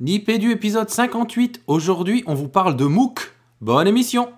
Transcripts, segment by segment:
Nipédu épisode 58. Aujourd'hui, on vous parle de MOOC. Bonne émission.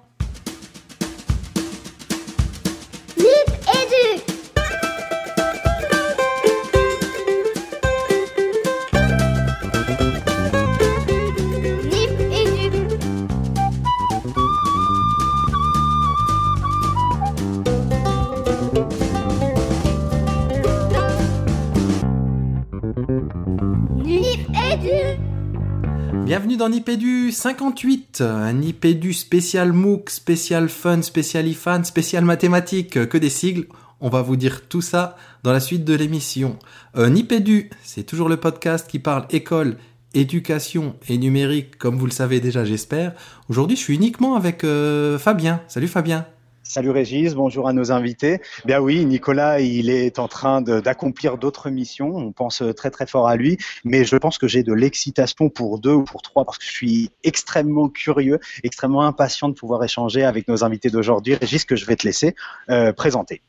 58. Un Nipédu spécial MOOC, spécial fun, spécial IFAN, spécial mathématiques, que des sigles. On va vous dire tout ça dans la suite de l'émission. Euh, Nipédu, c'est toujours le podcast qui parle école, éducation et numérique, comme vous le savez déjà, j'espère. Aujourd'hui, je suis uniquement avec euh, Fabien. Salut Fabien. Salut Régis, bonjour à nos invités. Bien oui, Nicolas, il est en train d'accomplir d'autres missions. On pense très très fort à lui, mais je pense que j'ai de l'excitation pour deux ou pour trois parce que je suis extrêmement curieux, extrêmement impatient de pouvoir échanger avec nos invités d'aujourd'hui. Régis, que je vais te laisser euh, présenter.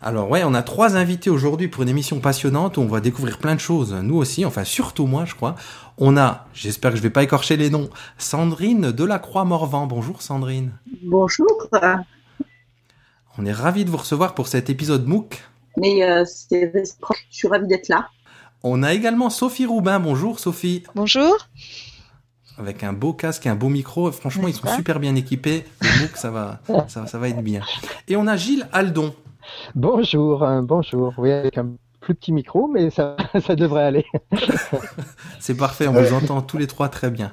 Alors ouais, on a trois invités aujourd'hui pour une émission passionnante où on va découvrir plein de choses. Nous aussi, enfin surtout moi, je crois. On a, j'espère que je vais pas écorcher les noms, Sandrine Delacroix-Morvan. Bonjour Sandrine. Bonjour, On est ravis de vous recevoir pour cet épisode MOOC. mais euh, c'est réciproque. Je suis ravie d'être là. On a également Sophie Roubin. Bonjour Sophie. Bonjour. Avec un beau casque et un beau micro. Franchement, ils sont super bien équipés. Le MOOC, ça va, ça, ça va être bien. Et on a Gilles Aldon. Bonjour, hein, bonjour. Oui, avec un plus petit micro, mais ça, ça devrait aller. C'est parfait, on vous entend tous les trois très bien.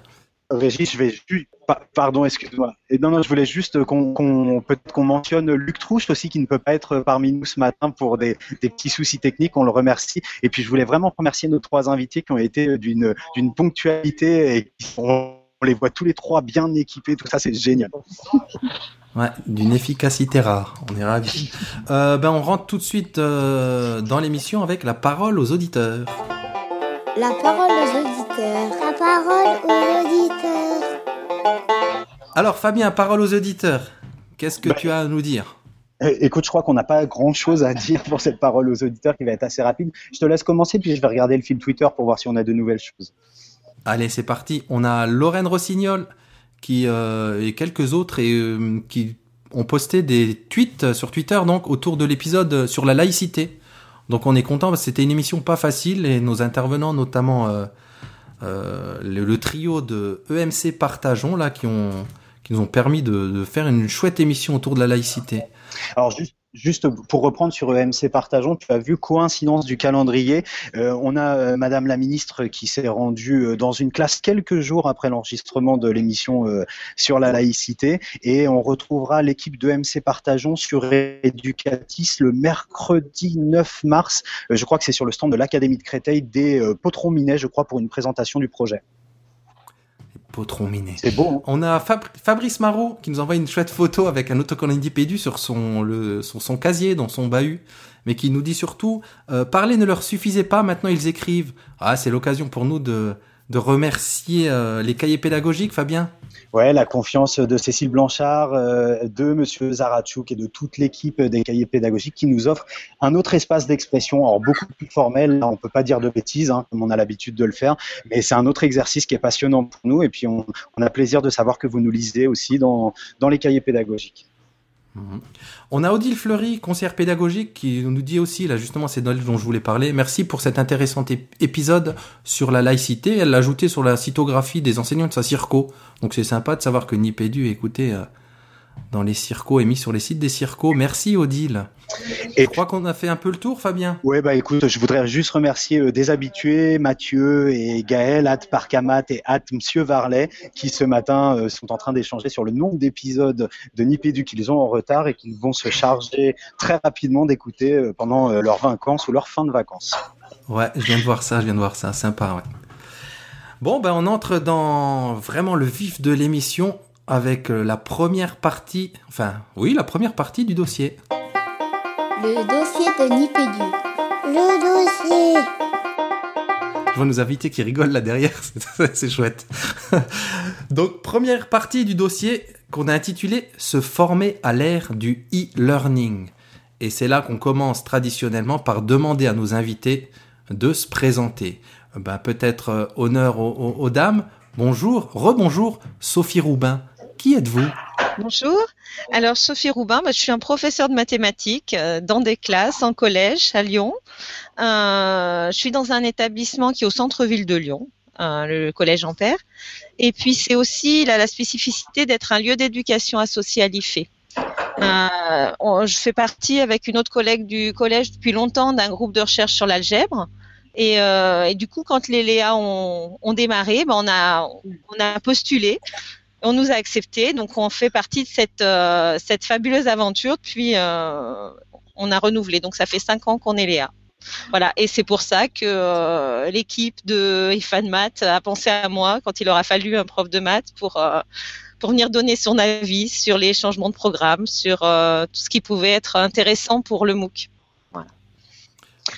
Régis, je vais juste, pa- pardon, excuse-moi. Non, non, je voulais juste qu'on, qu'on- mentionne Luc Trouche aussi qui ne peut pas être parmi nous ce matin pour des, petits soucis techniques. On le remercie. Et puis je voulais vraiment remercier nos trois invités qui ont été d'une, d'une ponctualité et qui sont, on les voit tous les trois bien équipés. Tout ça, c'est génial. Ouais, d'une efficacité rare. On est ravis. Euh, ben, on rentre tout de suite euh, dans l'émission avec la parole aux auditeurs. La parole aux auditeurs. La parole aux auditeurs. Alors Fabien, parole aux auditeurs. Qu'est-ce que Bah, tu as à nous dire Euh, Écoute, je crois qu'on n'a pas grand-chose à dire pour cette parole aux auditeurs qui va être assez rapide. Je te laisse commencer, puis je vais regarder le fil Twitter pour voir si on a de nouvelles choses. Allez, c'est parti. On a Lorraine Rossignol qui euh, et quelques autres et euh, qui ont posté des tweets sur Twitter donc autour de l'épisode sur la laïcité. Donc on est content c'était une émission pas facile et nos intervenants, notamment euh, euh, le, trio de EMC Partageons là, qui ont qui nous ont permis de, faire une chouette émission autour de la laïcité. Juste pour reprendre sur EMC Partageons, tu as vu coïncidence du calendrier. Euh, on a euh, Madame la ministre qui s'est rendue euh, dans une classe quelques jours après l'enregistrement de l'émission euh, sur la laïcité, et on retrouvera l'équipe de EMC Partageons sur Educatis le mercredi 9 mars. Je crois que c'est sur le stand de l'Académie de Créteil des Potrons Minets, je crois, pour une présentation du projet. Potron miné. C'est beau. hein On a Fab- Fabrice Marot qui nous envoie une chouette photo avec un autocollant Indipédu sur son, le, sur son casier, dans son bahut, mais qui nous dit surtout euh, parler ne leur suffisait pas, maintenant ils écrivent. Ah, c'est l'occasion pour nous de, de remercier euh, les cahiers pédagogiques, Fabien? Ouais, la confiance de Cécile Blanchard, euh, de Monsieur Zaratchouk et de toute l'équipe des cahiers pédagogiques qui nous offre un autre espace d'expression, alors beaucoup plus formel. On peut pas dire de bêtises, hein, comme on a l'habitude de le faire, mais c'est un autre exercice qui est passionnant pour nous. Et puis, on, a plaisir de savoir que vous nous lisez aussi dans les cahiers pédagogiques. Mhm. On a Odile Fleury, conseillère pédagogique, qui nous dit aussi, là justement, c'est Noël dont je voulais parler. Merci pour cet intéressant ép- épisode sur la laïcité. Elle l'a ajouté sur la cytographie des enseignants de sa circo. Donc c'est sympa de savoir que Nipédu écouté euh, dans les circos et mis sur les sites des circos. Merci Odile. Et je crois qu'on a fait un peu le tour, Fabien. Ouais, bah écoute, je voudrais juste remercier euh, des habitués, Mathieu et Gaël, at Parcamat et at Monsieur Varlet, qui ce matin euh, sont en train d'échanger sur le nombre d'épisodes de Nipédu qu'ils ont en retard et qu'ils vont se charger très rapidement d'écouter euh, pendant euh, leurs vacances ou leur fin de vacances. Ouais, je viens de voir ça, je viens de voir ça. Sympa, ouais. Bon, ben on entre dans vraiment le vif de l'émission avec euh, la première partie, enfin, oui, la première partie du dossier. Le dossier de Nipédu. Le dossier. Je vois nos invités qui rigolent là derrière, c'est- c'est chouette. Donc, première partie du dossier qu'on a intitulé Se former à l'ère du e-learning. Et c'est là qu'on commence traditionnellement par demander à nos invités de se présenter. ben, peut-être euh, honneur aux, aux- aux dames. Bonjour, rebonjour, Sophie Roubin. Qui êtes-vous? Bonjour. Alors, Sophie Roubin, je suis un professeur de mathématiques euh, dans des classes en collège à Lyon. Euh, je suis dans un établissement qui est au centre-ville de Lyon, euh, le collège Ampère. Et puis, c'est aussi là, la spécificité d'être un lieu d'éducation associé à l'IFE. Je fais partie avec une autre collègue du collège depuis longtemps d'un groupe de recherche sur l'algèbre. Et, du coup, quand les Léa ont, ont démarré, ben, on a postulé on nous a acceptés, donc on fait partie de cette, euh, cette fabuleuse aventure. Puis euh, on a renouvelé, donc ça fait cinq ans qu'on est Léa. Voilà, et c'est pour ça que euh, l'équipe de IFAN Math a pensé à moi quand il aura fallu un prof de maths pour, euh, pour venir donner son avis sur les changements de programme, sur euh, tout ce qui pouvait être intéressant pour le MOOC.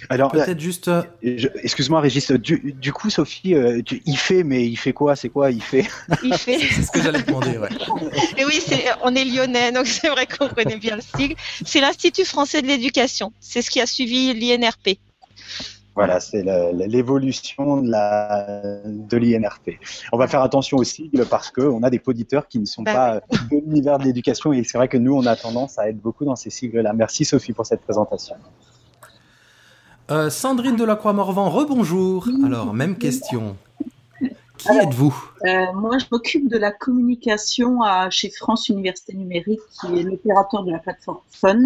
Alors, Peut-être juste... euh, je- excuse-moi, Régis. Du, du coup, Sophie, euh, tu- il fait, mais il fait quoi C'est quoi Il fait? Il fait. C'est ce que j'allais demander, ouais. Et oui, c'est, on est lyonnais, donc c'est vrai qu'on connaît bien le sigle. C'est l'Institut français de l'éducation. C'est ce qui a suivi l'INRP. Voilà, c'est la- la- l'évolution de la de l'INRP. On va faire attention aux sigles parce que on a des auditeurs qui ne sont Bah pas de l'univers de l'éducation et c'est vrai que nous, on a tendance à être beaucoup dans ces sigles-là. Merci Sophie pour cette présentation. Euh, Sandrine Delacroix-Morvan, rebonjour. Alors, même question. Qui êtes-vous? Euh, moi, je m'occupe de la communication à, chez France Université Numérique, qui est l'opérateur de la plateforme Fun,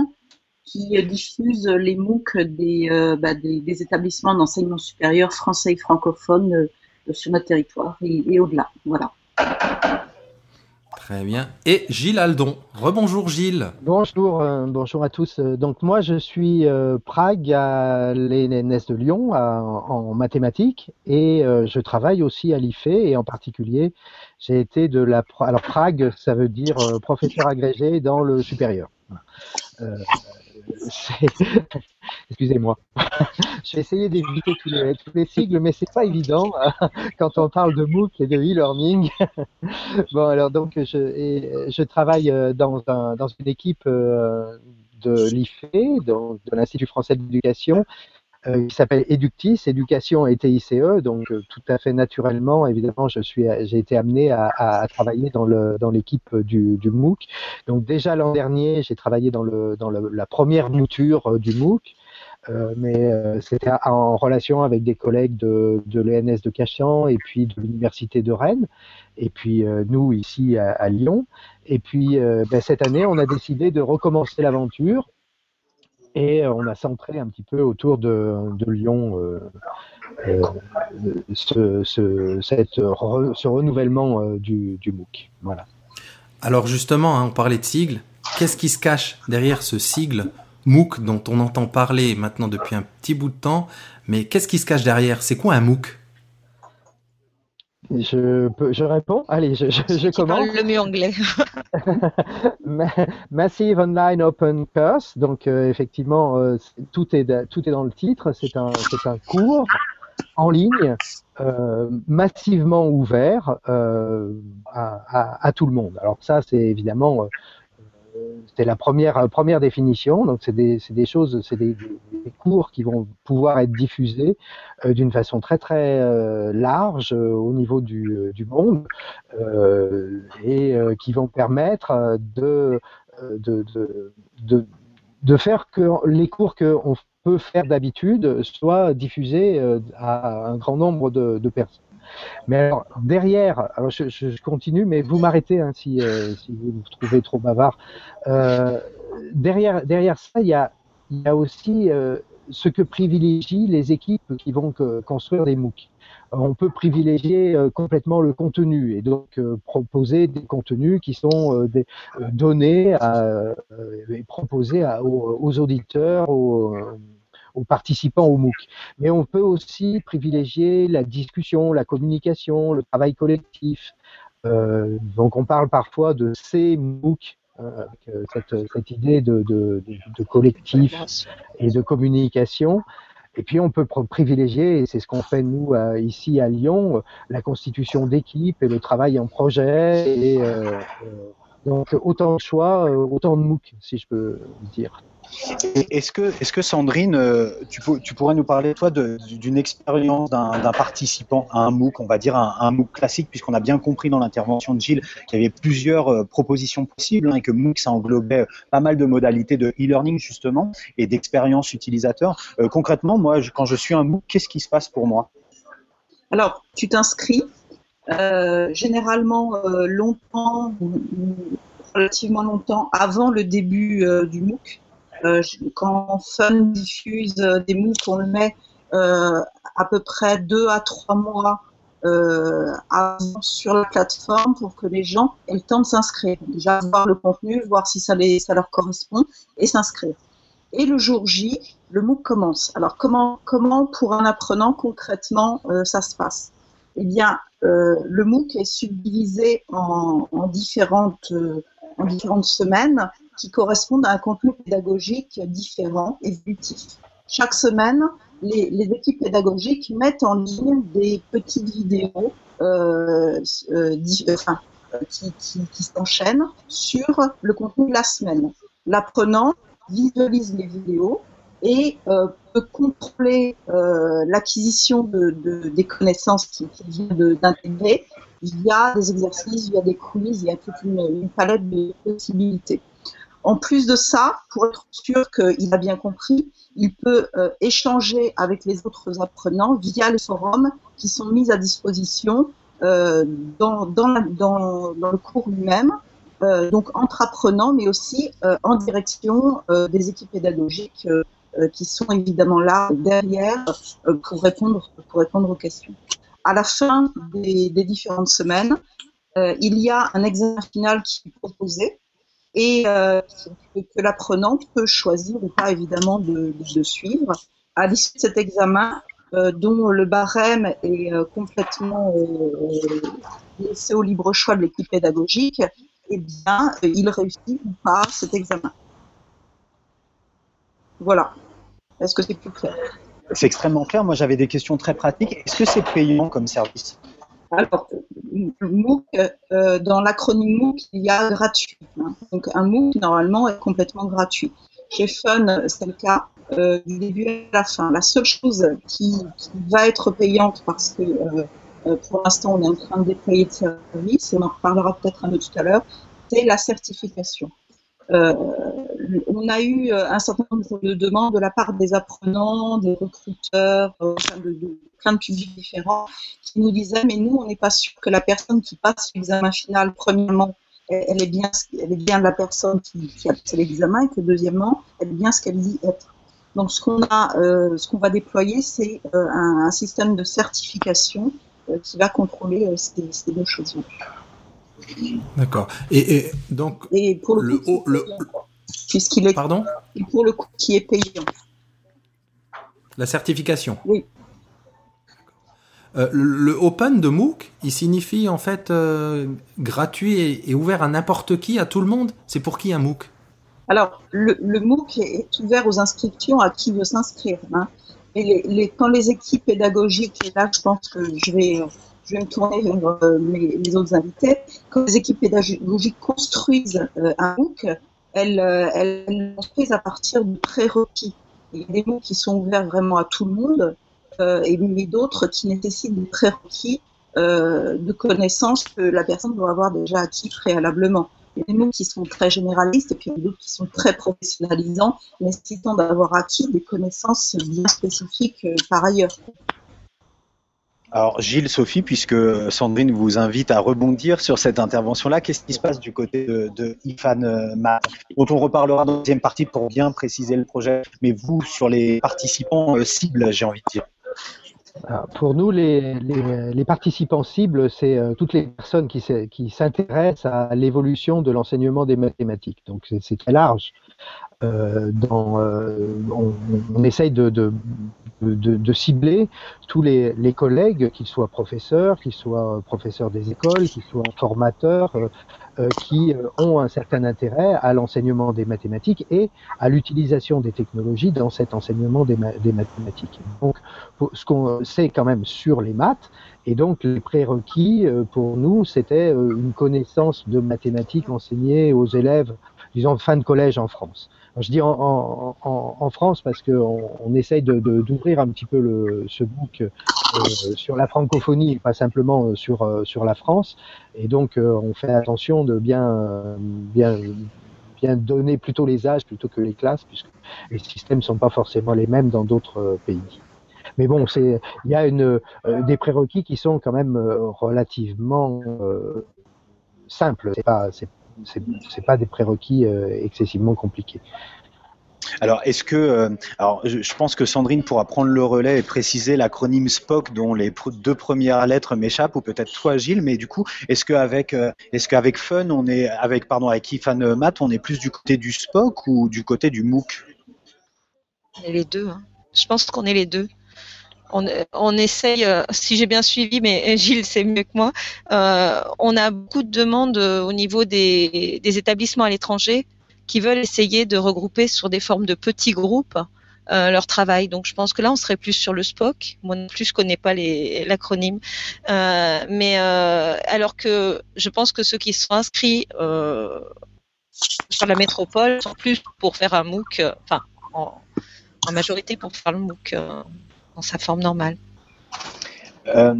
qui euh, diffuse les MOOC des, euh, bah, des, des établissements d'enseignement supérieur français et francophone sur notre territoire et, et au-delà. Voilà. Très bien. Et Gilles Aldon. Rebonjour Gilles. Bonjour, euh, bonjour à tous. Euh, Donc moi je suis euh, Prague à l'ENS de Lyon en mathématiques et je travaille aussi à l'IFE et en particulier j'ai été de la alors Prague ça veut dire professeur agrégé dans le supérieur. Excusez-moi. J'ai essayé d'éviter tous les, tous les sigles, mais c'est pas évident quand on parle de MOOC et de e-learning. bon, alors donc je, je travaille euh, dans, un, dans une équipe euh, de l'IFE, de l'Institut français d'éducation, euh, qui s'appelle Eductis, Éducation et TICE. Donc euh, tout à fait naturellement, évidemment, je suis, j'ai été amené à, à, à travailler dans le dans l'équipe du, du MOOC. Donc déjà l'an dernier, j'ai travaillé dans le dans le, la première mouture euh, du MOOC. Euh, mais euh, c'était en relation avec des collègues de, de l'ENS de Cachan et puis de l'Université de Rennes, et puis euh, nous ici à, à Lyon. Et puis euh, ben, cette année, on a décidé de recommencer l'aventure et euh, on a centré un petit peu autour de, Lyon euh, euh, ce, ce, renouvellement du, du MOOC. Voilà. Alors justement, hein, on parlait de sigle. Qu'est-ce qui se cache derrière ce sigle MOOC dont on entend parler maintenant depuis un petit bout de temps? Mais qu'est-ce qui se cache derrière? C'est quoi un MOOC? Je, peux, je réponds Allez, je, je, je commence. le mieux anglais. Ma- Massive Online Open Course, donc euh, effectivement, euh, tout, est, tout est dans le titre, c'est un, c'est un cours en ligne euh, massivement ouvert euh, à, à, à tout le monde. Alors ça, c'est évidemment, euh, c'est la première, euh, première définition, donc c'est des, des choses, c'est des, cours qui vont pouvoir être diffusés euh, d'une façon très très euh, large au niveau du, monde et qui vont permettre de, faire que les cours qu'on peut faire d'habitude soient diffusés à un grand nombre de personnes. Mais alors, derrière, alors je, continue, mais vous m'arrêtez hein, si, euh, si vous vous trouvez trop bavard. Euh, derrière, derrière ça, il y a, aussi euh, ce que privilégient les équipes qui vont construire des MOOC. Euh, On peut privilégier complètement le contenu et donc proposer des contenus qui sont des, donnés et proposés aux, aux auditeurs, aux, aux participants au MOOC. Mais on peut aussi privilégier la discussion, la communication, le travail collectif. Euh, donc on parle parfois de ces MOOC, euh, euh, cette, idée de, collectif et de communication. Et puis on peut privilégier, et c'est ce qu'on fait nous ici à Lyon, la constitution d'équipe et le travail en projet. Et, donc autant de choix, euh, autant de MOOC, si je peux dire. Est-ce que, est que Sandrine, euh, tu, tu, pourrais nous parler, toi, d'une expérience d'un participant à un MOOC, on va dire un, MOOC classique, puisqu'on a bien compris dans l'intervention de Gilles qu'il y avait plusieurs euh, propositions possibles hein, et que MOOC, ça englobait pas mal de modalités de e-learning, justement, et d'expérience utilisateur. concrètement, moi, quand je suis un MOOC, qu'est-ce qui se passe pour moi? Alors, tu t'inscris. Généralement, longtemps, relativement longtemps avant le début du MOOC. Euh, quand Fun diffuse euh, des MOOC, on le met euh, à peu près deux à trois mois avant sur la plateforme pour que les gens aient le temps de s'inscrire. Déjà voir le contenu, voir si ça, les, ça leur correspond et s'inscrire. Et le jour J, le MOOC commence. Alors comment, comment pour un apprenant concrètement ça se passe? Eh bien, le MOOC est subdivisé en, en différentes, en différentes semaines qui correspondent à un contenu pédagogique différent, évolutif. Chaque semaine, les, équipes pédagogiques mettent en ligne des petites vidéos euh, euh, euh, qui s'enchaînent sur le contenu de la semaine. L'apprenant visualise les vidéos et euh, peut contrôler euh, l'acquisition de, de, des connaissances qu'il vient d'intégrer via des exercices, via des quiz, il y a toute une, palette de possibilités. En plus de ça, pour être sûr qu'il a bien compris, il peut euh, échanger avec les autres apprenants via les forums qui sont mis à disposition dans, dans, dans, le cours lui-même, donc entre apprenants, mais aussi en direction des équipes pédagogiques qui sont évidemment là derrière pour, répondre, pour répondre aux questions. À la fin des, différentes semaines, il y a un examen final qui est proposé et euh, que, l'apprenant peut choisir ou pas évidemment de, de, suivre. À l'issue de cet examen, euh, dont le barème est euh, complètement euh, laissé au libre choix de l'équipe pédagogique, eh bien, il réussit ou pas cet examen. Voilà. Est-ce que c'est plus clair C'est extrêmement clair. Moi, j'avais des questions très pratiques. Est-ce que c'est payant comme service alors, MOOC, euh, dans l'acronyme MOOC, il y a gratuit. Hein. Donc, un MOOC, normalement, est complètement gratuit. Chez Fun, c'est le cas euh, du début à la fin. La seule chose qui, va être payante, parce que euh, pour l'instant, on est en train de déployer de service, et on en reparlera peut-être un peu tout à l'heure, c'est la certification. On a eu un certain nombre de demandes de la part des apprenants, des recruteurs, de, plein de publics différents qui nous disaient mais nous on n'est pas sûr que la personne qui passe l'examen final premièrement elle est bien la personne qui, qui a passé l'examen et que deuxièmement elle est bien ce qu'elle dit être. Donc ce qu'on euh, va déployer c'est euh, un, système de certification euh, qui va contrôler ces, ces, deux choses. D'accord. Et, et, donc et pour le, coup, le, puisqu'il est pardon pour le coup qui est payant. La certification. Oui. Euh, le open de MOOC, il signifie en fait euh, gratuit et, ouvert à n'importe qui, à tout le monde. C'est pour qui un MOOC? Alors, le, MOOC est ouvert aux inscriptions à qui veut s'inscrire. Hein. Et les, quand les équipes pédagogiques, et là je pense que je vais, je vais me tourner vers euh, les autres invités, quand les équipes pédagogiques construisent un MOOC, elles, elles construisent à partir de prérequis. Il y a des MOOC qui sont ouverts vraiment à tout le monde, euh, et d'autres qui nécessitent des prérequis euh, de connaissances que la personne doit avoir déjà acquis préalablement. Il y a des mots qui sont très généralistes et puis d'autres qui sont très professionnalisants, nécessitant d'avoir acquis des connaissances bien spécifiques euh, par ailleurs. Alors Gilles, Sophie, puisque Sandrine vous invite à rebondir sur cette intervention-là, qu'est-ce qui se passe du côté de, de IFAN Math dont on reparlera dans la deuxième partie pour bien préciser le projet, mais vous, sur les participants cibles, j'ai envie de dire. Pour nous, les, participants cibles, c'est euh, toutes les personnes qui, s'intéressent à l'évolution de l'enseignement des mathématiques. Donc c'est très large. Euh, euh, on, essaye de, cibler tous les, collègues, qu'ils soient professeurs, qu'ils soient professeurs des écoles, qu'ils soient formateurs, qui euh, ont un certain intérêt à l'enseignement des mathématiques et à l'utilisation des technologies dans cet enseignement des, mathématiques. Donc, ce qu'on sait quand même sur les maths, et donc les prérequis pour nous, c'était une connaissance de mathématiques enseignée aux élèves, disons, fin de collège en France. Je dis en, France parce qu'on on essaye d'ouvrir un petit peu ce book euh, sur la francophonie, pas simplement euh, sur, euh, sur la France. Et donc, on fait attention de bien, donner plutôt les âges plutôt que les classes, puisque les systèmes ne sont pas forcément les mêmes dans d'autres pays. Mais bon, il y a des prérequis qui sont quand même relativement simples. C'est pas des prérequis euh, excessivement compliqués. Alors, est-ce que, euh, alors, je, pense que Sandrine pourra prendre le relais et préciser l'acronyme SPOC dont les deux premières lettres m'échappent, ou peut-être toi, Gilles. Mais du coup, est-ce qu'avec, euh, est-ce qu'avec Fun, on est, avec, pardon, avec Ifan Math, on est plus du côté du SPOC ou du côté du MOOC On est les deux. Hein. Je pense qu'on est les deux on, essaye, euh, si j'ai bien suivi, mais Gilles, c'est mieux que moi, euh, on a beaucoup de demandes euh, au niveau des, établissements à l'étranger qui veulent essayer de regrouper sur des formes de petits groupes leur travail. Donc je pense que là, on serait plus sur le SPOC. Moi non plus, je connais pas l'acronyme. mais alors que je pense que ceux qui sont inscrits sur la métropole sont plus pour faire un MOOC, enfin en, en majorité pour faire le MOOC dans sa forme normale. Euh,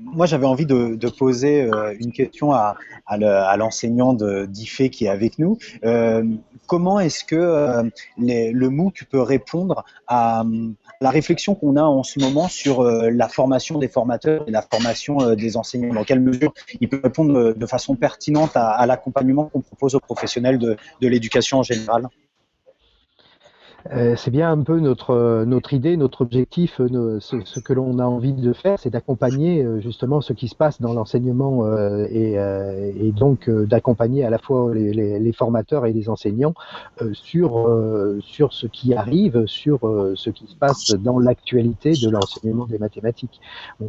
moi, j'avais envie de, poser euh, une question à, l'enseignant d'IFE qui est avec nous. Euh, comment est-ce que le MOOC peut répondre à la réflexion qu'on a en ce moment sur la formation des formateurs et la formation des enseignants? Dans quelle mesure il peut répondre de façon pertinente à, l'accompagnement qu'on propose aux professionnels de, l'éducation en général? C'est bien un peu notre notre idée, notre objectif, euh, ce, que l'on a envie de faire, c'est d'accompagner euh, justement ce qui se passe dans l'enseignement et, et, donc d'accompagner à la fois les, les, les, formateurs et les enseignants sur sur ce qui arrive, sur ce qui se passe dans l'actualité de l'enseignement des mathématiques. On,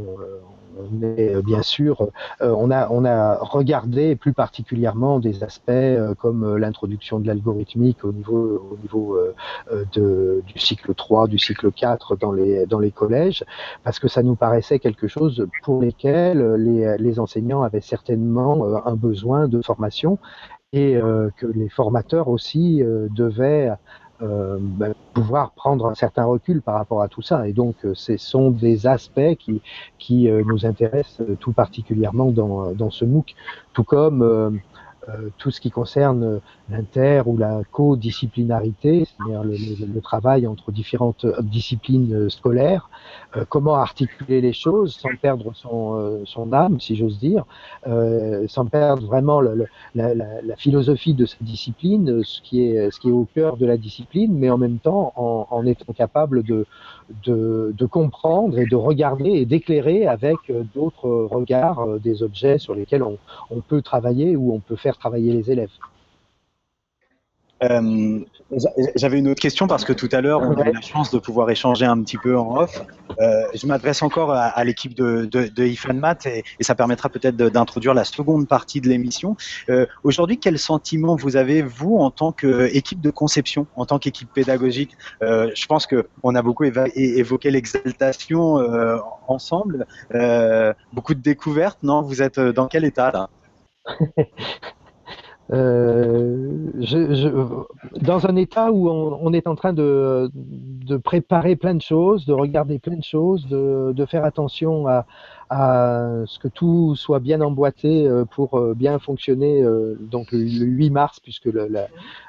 on est bien sûr, on a on a regardé plus particulièrement des aspects comme l'introduction de l'algorithmique au niveau au niveau du cycle 3, du cycle 4 dans les, dans les collèges, parce que ça nous paraissait quelque chose pour lesquels les, les enseignants avaient certainement euh, un besoin de formation et euh, que les formateurs aussi euh, devaient ben, pouvoir prendre un certain recul par rapport à tout ça. Et donc, ce sont des aspects qui, qui nous intéressent tout particulièrement dans, dans ce MOOC, tout comme euh, tout ce qui concerne l'inter ou la co-disciplinarité, c'est-à-dire le, travail entre différentes disciplines scolaires, euh, comment articuler les choses sans perdre son, euh, son âme, si j'ose dire, sans perdre vraiment la, la, la, philosophie de cette discipline, ce qui est, ce qui est au cœur de la discipline, mais en même temps en, en étant capable de, de, de, comprendre et de regarder et d'éclairer avec d'autres regards des objets sur lesquels on, on peut travailler ou on peut faire travailler les élèves. Euh, j'avais une autre question parce que tout à l'heure, on a eu la chance de pouvoir échanger un petit peu en off. Euh, je m'adresse encore à, l'équipe de, de, de et, ça permettra peut-être d'introduire la seconde partie de l'émission. Euh, aujourd'hui, quel sentiment vous avez, vous, en tant qu'équipe de conception, en tant qu'équipe pédagogique? Je pense qu'on a beaucoup évoqué l'exaltation ensemble. beaucoup de découvertes, non? Vous êtes dans quel état là? Euh, je, je, dans un état où on, on, est en train de, de, préparer plein de choses, de regarder plein de choses, de, de faire attention à, à, ce que tout soit bien emboîté euh, pour euh, bien fonctionner. Donc le 8 mars, puisque le,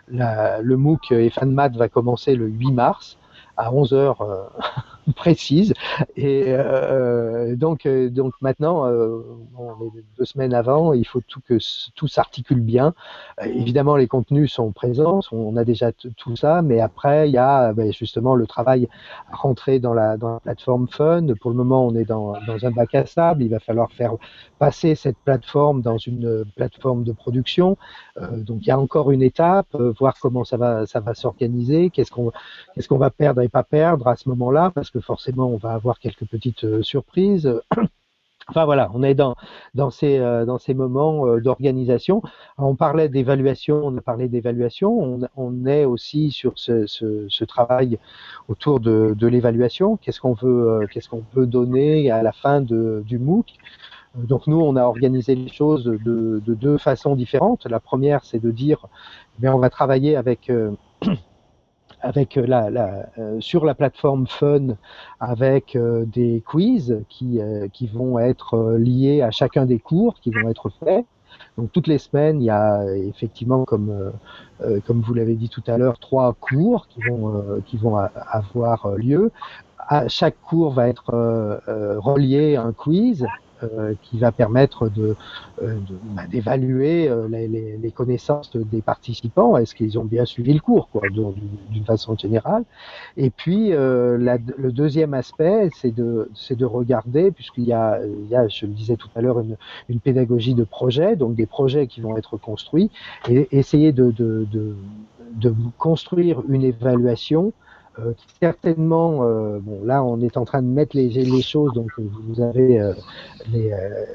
la, le MOOC et FanMat va commencer le 8 mars à 11 heures précise. Et euh, donc, euh, donc maintenant, euh, deux semaines avant, il faut tout que tout s'articule bien. Évidemment, les contenus sont présents, on a déjà tout ça, mais après, il y a ben, justement le travail à rentrer dans la, dans la plateforme Fun. Pour le moment, on est dans, dans un bac à sable. Il va falloir faire passer cette plateforme dans une plateforme de production. Donc, il y a encore une étape, voir comment ça va, ça va s'organiser, qu'est-ce qu'on, qu'est-ce qu'on va perdre et pas perdre à ce moment-là, parce que forcément on va avoir quelques petites euh, surprises. Enfin voilà, on est dans, dans, ces, euh, dans ces moments euh, d'organisation. On parlait d'évaluation, on a parlé d'évaluation, on, est aussi sur ce, ce, travail autour de, l'évaluation. Qu'est-ce qu'on veut, qu'est-ce qu'on donner à la fin du MOOC? Donc nous, on a organisé les choses de, de deux façons différentes. La première, c'est de dire, eh on va travailler avec avec la, la sur la plateforme Fun, avec des quiz qui, qui vont être liés à chacun des cours qui vont être faits. Donc toutes les semaines, il y a effectivement, comme, comme vous l'avez dit tout à l'heure, trois cours qui vont, qui vont avoir lieu. À chaque cours va être relié à un quiz euh, qui va permettre de, euh, bah, d'évaluer euh, les, les, connaissances des participants, est-ce qu'ils ont bien suivi le cours, quoi, d'une façon générale? Et puis la, le deuxième aspect, c'est de, de regarder, puisqu'il y a, y a, je le disais tout à l'heure, une, une pédagogie de projet, donc des projets qui vont être construits, et essayer de, de, de, de construire une évaluation euh, certainement, euh, bon là on est en train de mettre les, les choses, donc vous avez euh, les,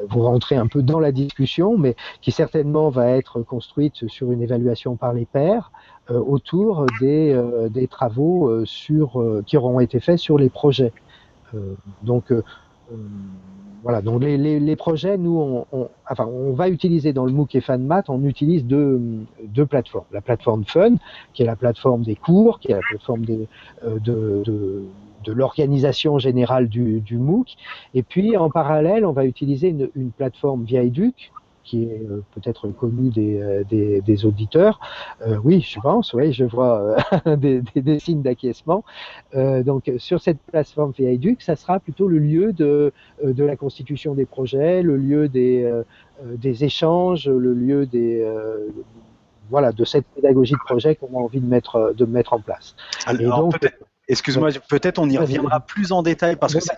vous rentrez un peu dans la discussion, mais qui certainement va être construite sur une évaluation par les pairs autour des, des travaux sur qui auront été faits sur les projets. donc voilà, donc les, les, projets, nous, on, on, enfin, on va utiliser dans le MOOC et FanMat, on utilise deux, deux plateformes. La plateforme Fun, qui est la plateforme des cours, qui est la plateforme euh, de, de, de l'organisation générale du, du, MOOC. Et puis, en parallèle, on va utiliser une, une plateforme via Educ, qui est euh, peut-être connu des, euh, des, des auditeurs. Euh, oui, je pense, oui, je vois des, des, signes d'acquiescement. donc, sur cette plateforme VIDUC, ça sera plutôt le lieu de, de la constitution des projets, le lieu des, des échanges, le lieu des voilà, de cette pédagogie de projet qu'on a envie de mettre, de mettre en place. Alors, donc, Excuse-moi, peut-être on y reviendra plus en détail parce que c'est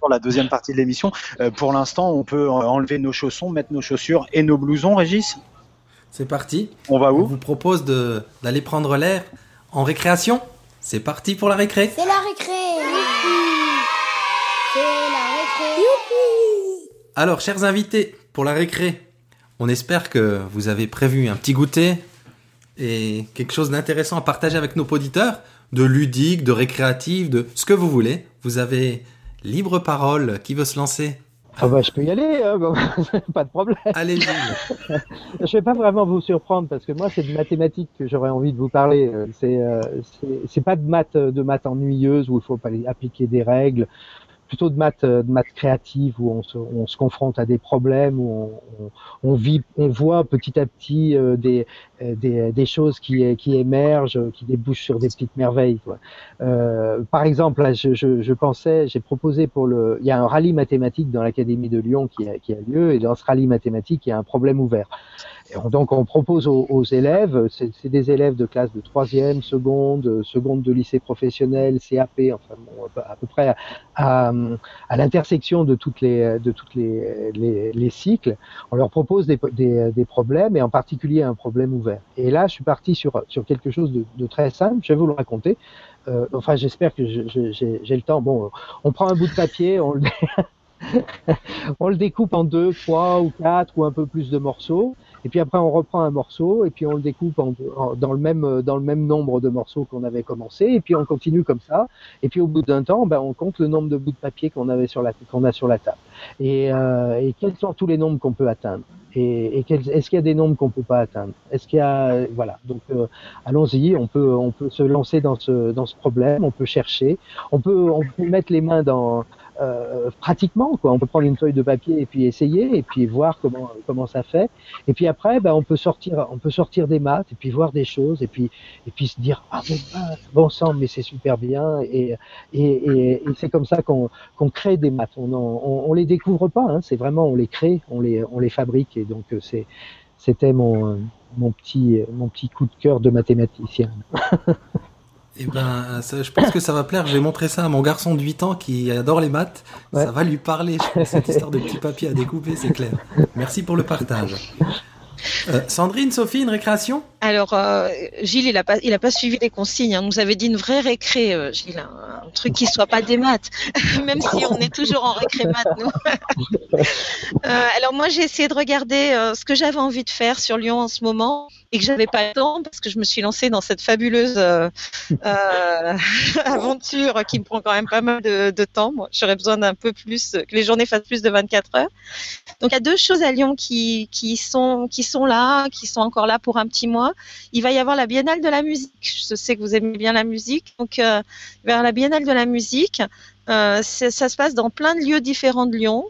dans la deuxième partie de l'émission. Euh, pour l'instant, on peut enlever nos chaussons, mettre nos chaussures et nos blousons, Régis? C'est parti. On va où? On vous propose d'aller prendre l'air en récréation. C'est parti pour la récré. C'est la récré. C'est la récré. Youpi Alors, chers invités, pour la récré, on espère que vous avez prévu un petit goûter et quelque chose d'intéressant à partager avec nos auditeurs de ludique, de récréatif, de ce que vous voulez. Vous avez libre parole. Qui veut se lancer? Ah bah, je peux y aller, hein, pas de problème. Allez-y. je vais pas vraiment vous surprendre parce que moi c'est de mathématiques que j'aurais envie de vous parler. C'est euh, c'est pas de maths de maths ennuyeuses où il faut pas appliquer des règles plutôt de maths, de maths créatives où on se, on se confronte à des problèmes, où on, on, vit, on voit petit à petit euh, des, euh, des, des, choses qui, qui émergent, qui débouchent sur des petites merveilles. Quoi. Euh, par exemple, là, je, je, je pensais, j'ai proposé pour le, il y a un rallye mathématique dans l'académie de Lyon qui a, qui a lieu, et dans ce rallye mathématique, il y a un problème ouvert. Donc, on propose aux, aux élèves, c'est des élèves de classe de troisième, seconde, seconde de lycée professionnel, CAP, enfin bon, à peu près à, à l'intersection de toutes les de toutes les, les, les, cycles, on leur propose des, des, des, problèmes et en particulier un problème ouvert. Et là, je suis parti sur sur quelque chose de, très simple. Je vais vous le raconter. Euh, enfin, j'espère que j'ai le temps. Bon, on prend un bout de papier, on le on le découpe en deux, trois ou quatre ou un peu plus de morceaux. Et puis après, on reprend un morceau et puis on le découpe dans, le même, dans le même nombre de morceaux qu'on avait commencé. Et puis on continue comme ça. Et puis au bout d'un temps, ben, on compte le nombre de bouts de papier qu'on avait sur la qu'on a sur la table. Et, euh, et quels sont tous les nombres qu'on peut atteindre? Et, et est-ce qu'il y a des nombres qu'on peut pas atteindre? Est-ce qu'il y a voilà donc euh, allons-y, on peut on peut se lancer dans ce dans ce problème, on peut chercher, on peut on peut mettre les mains dans euh, pratiquement quoi. On peut prendre une feuille de papier et puis essayer et puis voir comment comment ça fait. Et puis après, ben, on peut sortir on peut sortir des maths et puis voir des choses et puis et puis se dire ah bon, bon sang mais c'est super bien et et, et, et c'est comme ça qu'on qu'on crée des maths. On, on, on les découvre pas, hein, c'est vraiment on les crée, on les on les fabrique et donc c'est c'était mon mon petit mon petit coup de cœur de mathématicien. Eh ben, ça, je pense que ça va plaire. J'ai montré ça à mon garçon de 8 ans qui adore les maths. Ouais. Ça va lui parler. Je cette histoire de petits papiers à découper, c'est clair. Merci pour le partage. Euh, Sandrine, Sophie, une récréation? Alors, euh, Gilles, il n'a pas, il a pas suivi les consignes. Hein. Nous avait dit une vraie récré, euh, Gilles, hein. un truc qui soit pas des maths, même si on est toujours en récré maths, nous. Euh, alors moi, j'ai essayé de regarder ce que j'avais envie de faire sur Lyon en ce moment. Et que j'avais pas le temps parce que je me suis lancée dans cette fabuleuse euh, euh, aventure qui me prend quand même pas mal de, temps. Moi, j'aurais besoin d'un peu plus, que les journées fassent plus de 24 heures. Donc il y a deux choses à Lyon qui, qui, sont, qui sont là, qui sont encore là pour un petit mois. Il va y avoir la Biennale de la musique. Je sais que vous aimez bien la musique. Donc euh, avoir la Biennale de la musique. Euh, ça se passe dans plein de lieux différents de Lyon.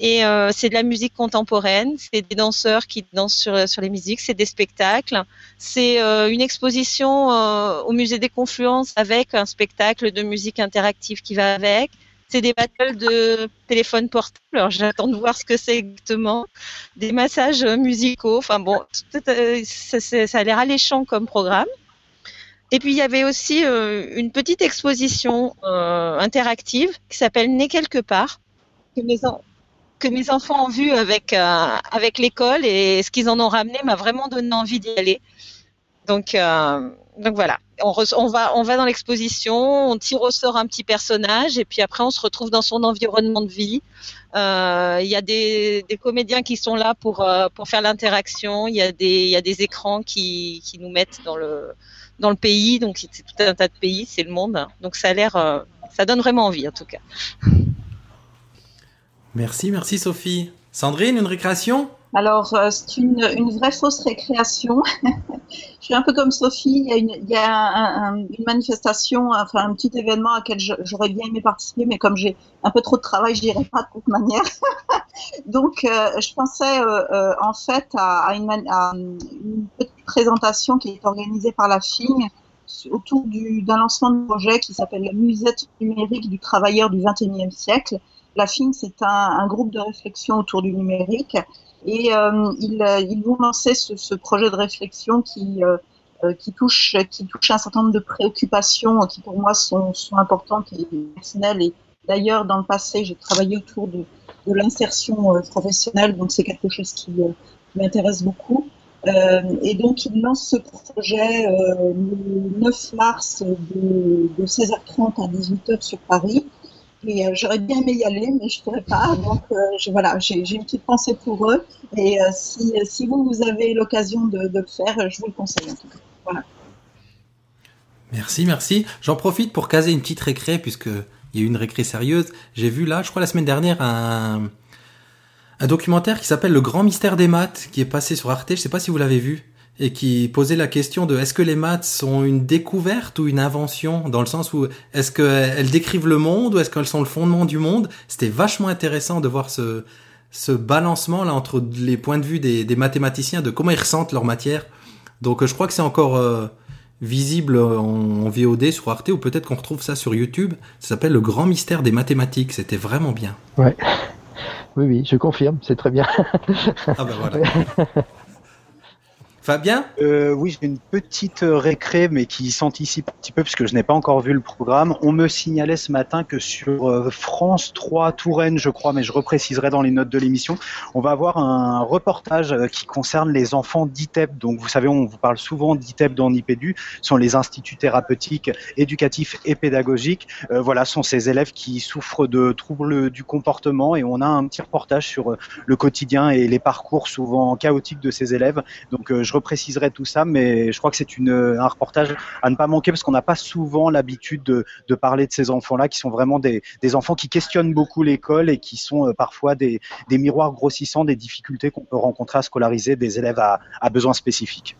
Et euh, c'est de la musique contemporaine, c'est des danseurs qui dansent sur, sur les musiques, c'est des spectacles, c'est euh, une exposition euh, au musée des Confluences avec un spectacle de musique interactive qui va avec. C'est des battles de téléphone portable. Alors j'attends de voir ce que c'est exactement. Des massages musicaux. Enfin bon, ça, ça a l'air alléchant comme programme. Et puis il y avait aussi une petite exposition interactive qui s'appelle Né quelque part que mes enfants ont vu avec, euh, avec l'école et ce qu'ils en ont ramené m'a vraiment donné envie d'y aller. Donc, euh, donc voilà, on, va, on va dans l'exposition, on tire au sort un petit personnage et puis après on se retrouve dans son environnement de vie. Euh, il y a des, des, comédiens qui sont là pour, pour faire l'interaction, il y, a des, y a des écrans qui, qui nous mettent dans le, dans le pays, donc c'est tout un tas de pays, c'est le monde. Donc ça a l'air, ça donne vraiment envie en tout cas. Merci, merci Sophie. Sandrine, une récréation? Alors, euh, c'est une, vraie fausse récréation. je suis un peu comme Sophie. Il y a une, manifestation, enfin un petit événement à laquelle j'aurais bien aimé participer, mais comme j'ai un peu trop de travail, je dirais pas de toute manière. Donc, euh, je pensais euh, en fait à, à, une, à, une, petite présentation qui est organisée par la FING autour d'un lancement de projet qui s'appelle la Musette numérique du travailleur du XXIe siècle la FIN, c'est un, groupe de réflexion autour du numérique et euh, ils, ils, vont lancer ce, projet de réflexion qui, euh, euh, qui, touche, un certain nombre de préoccupations qui pour moi sont, importantes et personnelles. Et d'ailleurs, dans le passé, j'ai travaillé autour de, l'insertion euh, professionnelle, donc c'est quelque chose qui, euh, m'intéresse beaucoup. Euh, et donc, il lance ce projet euh, le 9 mars de, de 16h30 à 18h sur Paris. Euh, j'aurais bien aimé y aller, mais je ne pourrais pas. Donc euh, voilà, j'ai une petite pensée pour eux. Et euh, si, vous, vous avez l'occasion de, le faire, je vous le conseille en tout cas. Voilà. Merci, merci. J'en profite pour caser une petite récré, puisque il y a eu une récré sérieuse. J'ai vu là, je crois la semaine dernière, un, un documentaire qui s'appelle Le Grand Mystère des Maths, qui est passé sur Arte. Je sais pas si vous l'avez vu et qui posait la question de est-ce que les maths sont une découverte ou une invention dans le sens où est-ce qu'elles décrivent le monde ou est-ce qu'elles sont le fondement du monde? C'était vachement intéressant de voir ce, ce balancement là entre les points de vue des, des mathématiciens de comment ils ressentent leur matière. Donc je crois que c'est encore euh, visible en, en, VOD sur Arte ou peut-être qu'on retrouve ça sur YouTube. Ça s'appelle Le Grand Mystère des mathématiques. C'était vraiment bien. Ouais. Oui, oui, je confirme, c'est très bien. ah ben voilà. Fabien euh, Oui, j'ai une petite récré, mais qui s'anticipe un petit peu puisque je n'ai pas encore vu le programme. On me signalait ce matin que sur euh, France 3 Touraine, je crois, mais je repréciserai dans les notes de l'émission, on va avoir un reportage euh, qui concerne les enfants d'ITEP. Donc, vous savez, on vous parle souvent d'ITEP dans l'IPEDU, sont les instituts thérapeutiques, éducatifs et pédagogiques. Euh, voilà, sont ces élèves qui souffrent de troubles du comportement et on a un petit reportage sur le quotidien et les parcours souvent chaotiques de ces élèves. Donc, je repréciserai tout ça, mais je crois que c'est une, un reportage à ne pas manquer parce qu'on n'a pas souvent l'habitude de, parler de ces enfants-là qui sont vraiment des, enfants qui questionnent beaucoup l'école et qui sont euh, parfois des, miroirs grossissants des difficultés qu'on peut rencontrer à scolariser des élèves à besoins spécifiques.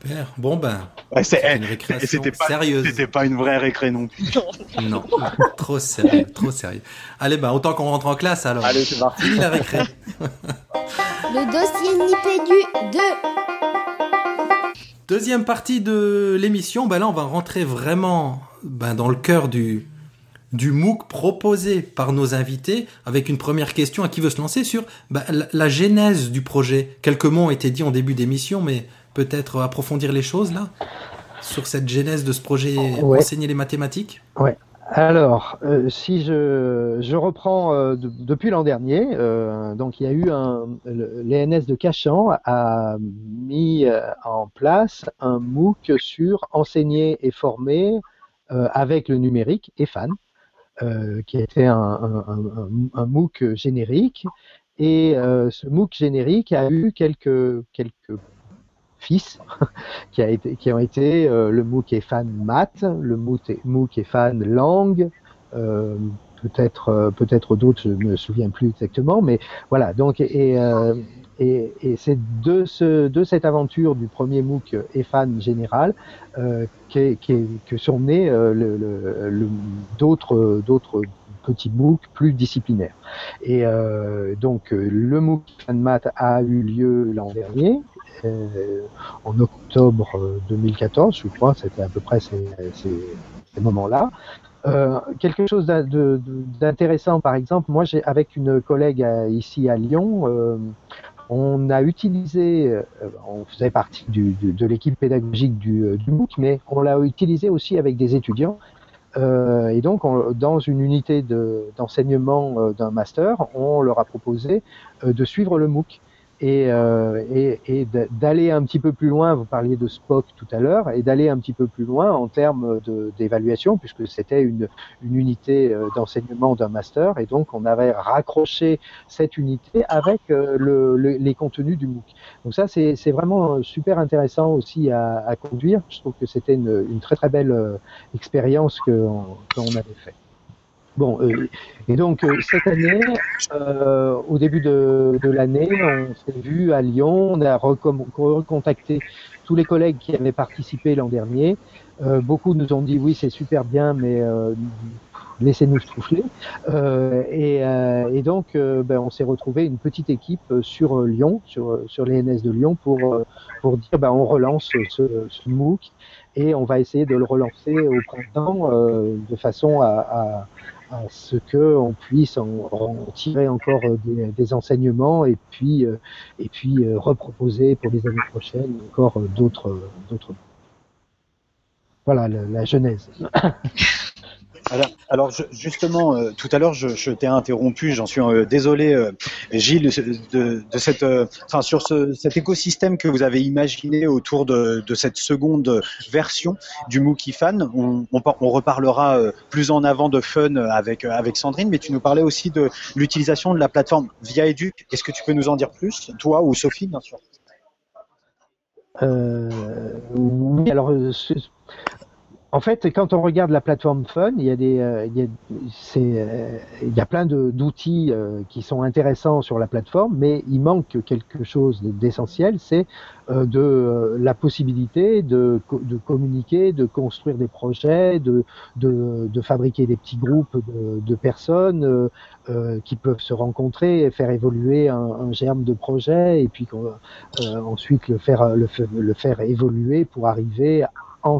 Super. Bon ben, ouais, c'était pas sérieuse. C'était pas une vraie récré non plus. non, trop sérieux, trop sérieux. Allez ben, autant qu'on rentre en classe alors. Allez, c'est parti. Fini la récré. Le dossier Nipédu 2. Deuxième partie de l'émission, ben là on va rentrer vraiment ben, dans le cœur du, du MOOC proposé par nos invités avec une première question à qui veut se lancer sur ben, la, la, genèse du projet. Quelques mots ont été dits en début d'émission, mais peut-être approfondir les choses là sur cette genèse de ce projet ouais. enseigner les mathématiques? Ouais. Alors, euh, si je, je reprends euh, de, depuis l'an dernier, euh, donc il y a eu un, l'ENS de Cachan a mis en place un MOOC sur enseigner et former avec le numérique et FAN, qui était un, un, un, un MOOC générique Et ce MOOC générique a eu quelques, quelques fils qui, a été, qui ont été le MOOC est fan maths, le MOOC, est fan langue, peut-être peut-être d'autres, je me souviens plus exactement, mais voilà. Donc et, et, et c'est de, ce, de cette aventure du premier MOOC EFAN général euh, que, sont nés euh, d'autres petits MOOC plus disciplinaires. Et euh, donc le MOOC EFAN Math a eu lieu l'an dernier. Euh, en octobre 2014, je crois, c'était à peu près ces, moments-là. Euh, quelque chose d'intéressant, par exemple, moi, j'ai avec une collègue ici à Lyon, euh, on a utilisé, euh, on faisait partie de l'équipe pédagogique euh, du, MOOC, mais on l'a utilisé aussi avec des étudiants. Euh, et donc, on, dans une unité d'enseignement euh, d'un master, on leur a proposé de suivre le MOOC et, euh, et, et d'aller un petit peu plus loin. Vous parliez de Spock tout à l'heure, et d'aller un petit peu plus loin en termes d'évaluation, puisque c'était une, une, unité euh, d'enseignement d'un master, et donc on avait raccroché cette unité avec euh, le, le, les contenus du MOOC. Donc ça, c'est vraiment super intéressant aussi à, à, conduire. Je trouve que c'était une, une, très très belle euh, expérience qu'on qu avait fait. Bon, euh, et donc euh, cette année, euh, au début de, de l'année, on s'est vu à Lyon, on a recontacté tous les collègues qui avaient participé l'an dernier. Euh, beaucoup nous ont dit oui, c'est super bien, mais euh, laissez-nous souffler. Et, et, donc, ben, on s'est retrouvé une petite équipe sur Lyon, sur, sur l'ENS de Lyon, pour, pour dire ben, on relance ce, ce, MOOC et on va essayer de le relancer au printemps de façon à, à à ce que on puisse en, tirer encore des, des, enseignements et puis euh, et puis euh, reproposer pour les années prochaines encore d'autres d'autres. Voilà la, la genèse Alors, justement, euh, tout à l'heure, je, t'ai interrompu, j'en suis euh, désolé, euh, Gilles, de, cette, enfin, sur ce, cet écosystème que vous avez imaginé autour de, cette seconde version du MOOC Fan. On, on, on, reparlera plus en avant de Fun avec, avec Sandrine, mais tu nous parlais aussi de l'utilisation de la plateforme Via Educ. Est-ce que tu peux nous en dire plus, toi ou Sophie, bien sûr? Oui, alors en fait, quand on regarde la plateforme Fun, il y a des, euh, il, y a, euh, il y a plein d'outils euh, qui sont intéressants sur la plateforme, mais il manque quelque chose d'essentiel, c'est euh, de la possibilité de, communiquer, de construire des projets, de, fabriquer des petits groupes de, personnes qui peuvent se rencontrer et faire évoluer un, germe de projet, et puis ensuite le faire, le faire évoluer pour arriver à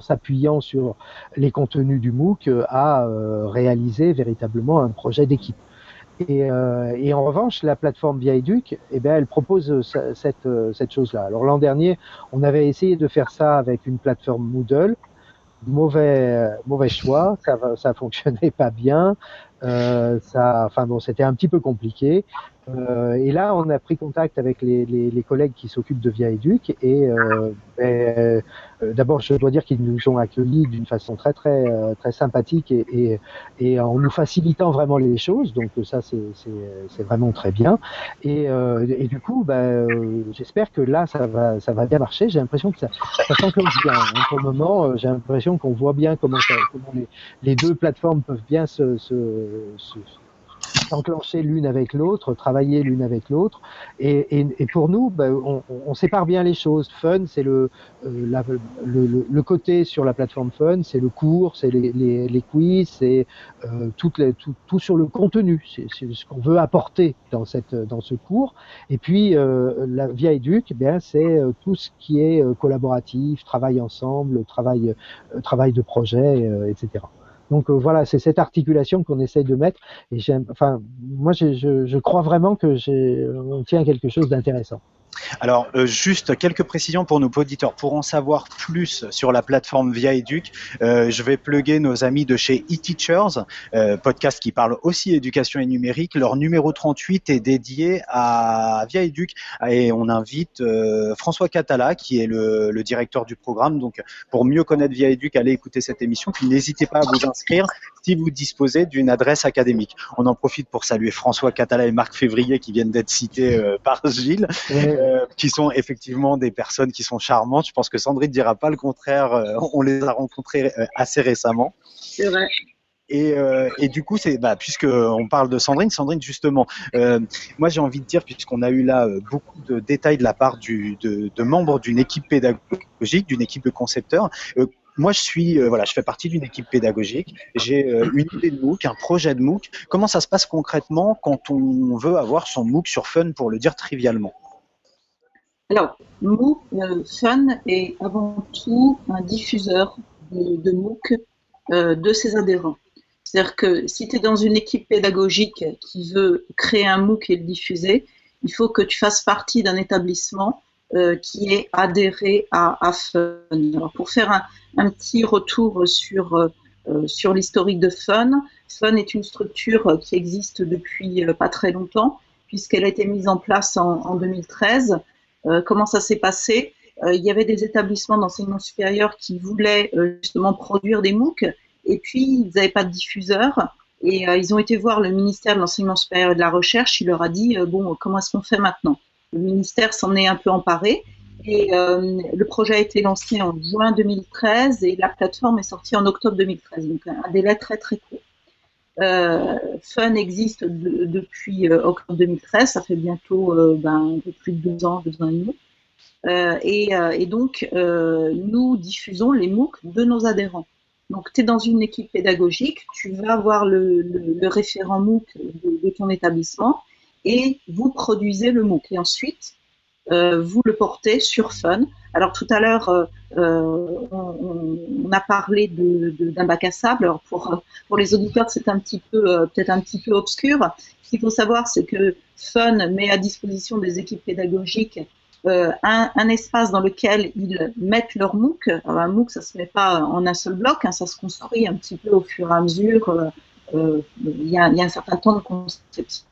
s'appuyant sur les contenus du MOOC, à euh, réaliser véritablement un projet d'équipe. Et, euh, et, en revanche, la plateforme Via Educ, eh bien, elle propose cette, chose-là. Alors l'an dernier, on avait essayé de faire ça avec une plateforme Moodle. Mauvais, choix, ça, ça fonctionnait pas bien. Euh, ça, enfin c'était un petit peu compliqué. Euh, et là, on a pris contact avec les, les, les collègues qui s'occupent de Via Educ. Et euh, ben, euh, d'abord, je dois dire qu'ils nous ont accueillis d'une façon très très euh, très sympathique et, et, et, en nous facilitant vraiment les choses. Donc ça, c'est vraiment très bien. Et, et du coup, ben, j'espère que là, ça va ça va bien marcher. J'ai l'impression que ça, ça s'enclenche bien. En ce moment, j'ai l'impression qu'on voit bien comment, ça, comment les, les, deux plateformes peuvent bien se, se s'enclencher l'une avec l'autre, travailler l'une avec l'autre. Et, et, et, pour nous, ben, on, on, sépare bien les choses. Fun, c'est le, euh, la, le, le, côté sur la plateforme Fun, c'est le cours, c'est les, les, les, quiz, c'est euh, tout, tout, sur le contenu, c'est ce qu'on veut apporter dans, cette, dans ce cours. Et puis, euh, la Via Educ, bien c'est euh, tout ce qui est euh, collaboratif, travail ensemble, travail, travail de projet, etc. Donc euh, voilà, c'est cette articulation qu'on essaye de mettre. Et j'aime, enfin, moi, je, je, je, crois vraiment que on tient quelque chose d'intéressant. Alors, euh, juste quelques précisions pour nos auditeurs. Pour en savoir plus sur la plateforme Via Educ, euh, je vais plugger nos amis de chez eTeachers, euh, podcast qui parle aussi éducation et numérique. Leur numéro 38 est dédié à Via Educ et on invite François Catala, qui est le, le, directeur du programme. Donc, pour mieux connaître Via Educ, allez écouter cette émission. Puis n'hésitez pas à vous inscrire. Si vous disposez d'une adresse académique. On en profite pour saluer François Catala et Marc Février qui viennent d'être cités euh, par Gilles, euh, qui sont effectivement des personnes qui sont charmantes. Je pense que Sandrine ne dira pas le contraire. Euh, on les a rencontrés assez récemment. C'est vrai. Et, et, du coup, c'est bah, puisque on parle de Sandrine, Sandrine justement, moi j'ai envie de dire puisqu'on a eu là beaucoup de détails de la part du, de, de membres d'une équipe pédagogique, d'une équipe de concepteurs, moi, je suis, euh, voilà, je fais partie d'une équipe pédagogique. J'ai euh, une idée de MOOC, un projet de MOOC. Comment ça se passe concrètement quand on veut avoir son MOOC sur Fun, pour le dire trivialement? Alors, euh, Fun est avant tout un diffuseur de, MOOC de ses adhérents. C'est-à-dire que si tu es dans une équipe pédagogique qui veut créer un MOOC et le diffuser, il faut que tu fasses partie d'un établissement qui est adhéré à, Fun. Alors, pour faire un, un petit retour sur, euh, sur l'historique de Fun. Fun est une structure qui existe depuis euh, pas très longtemps, puisqu'elle a été mise en place en, 2013. Euh, comment ça s'est passé? Il y avait des établissements d'enseignement supérieur qui voulaient justement produire des MOOC, et puis ils n'avaient pas de diffuseur. Et ils ont été voir le ministère de l'enseignement supérieur et de la recherche. Il leur a dit bon, comment est-ce qu'on fait maintenant? Le ministère s'en est un peu emparé et euh, le projet a été lancé en juin 2013 et la plateforme est sortie en octobre 2013, donc un délai très très court. Euh, Fun existe depuis euh, octobre 2013, ça fait bientôt ben, un peu plus de deux ans, deux ans et demi. Et, donc, nous diffusons les MOOC de nos adhérents. Donc, tu es dans une équipe pédagogique, tu vas voir le, référent MOOC de, ton établissement et vous produisez le MOOC. Et ensuite, euh, vous le portez sur Fun. Alors tout à l'heure, euh, euh, on, a parlé d'un bac à sable. Alors pour, les auditeurs, c'est un petit peu peut-être un petit peu obscur. Ce qu'il faut savoir, c'est que Fun met à disposition des équipes pédagogiques un, espace dans lequel ils mettent leur MOOC. Un MOOC, ça se met pas en un seul bloc, hein, ça se construit un petit peu au fur et à mesure. Il y, a un certain temps de conception.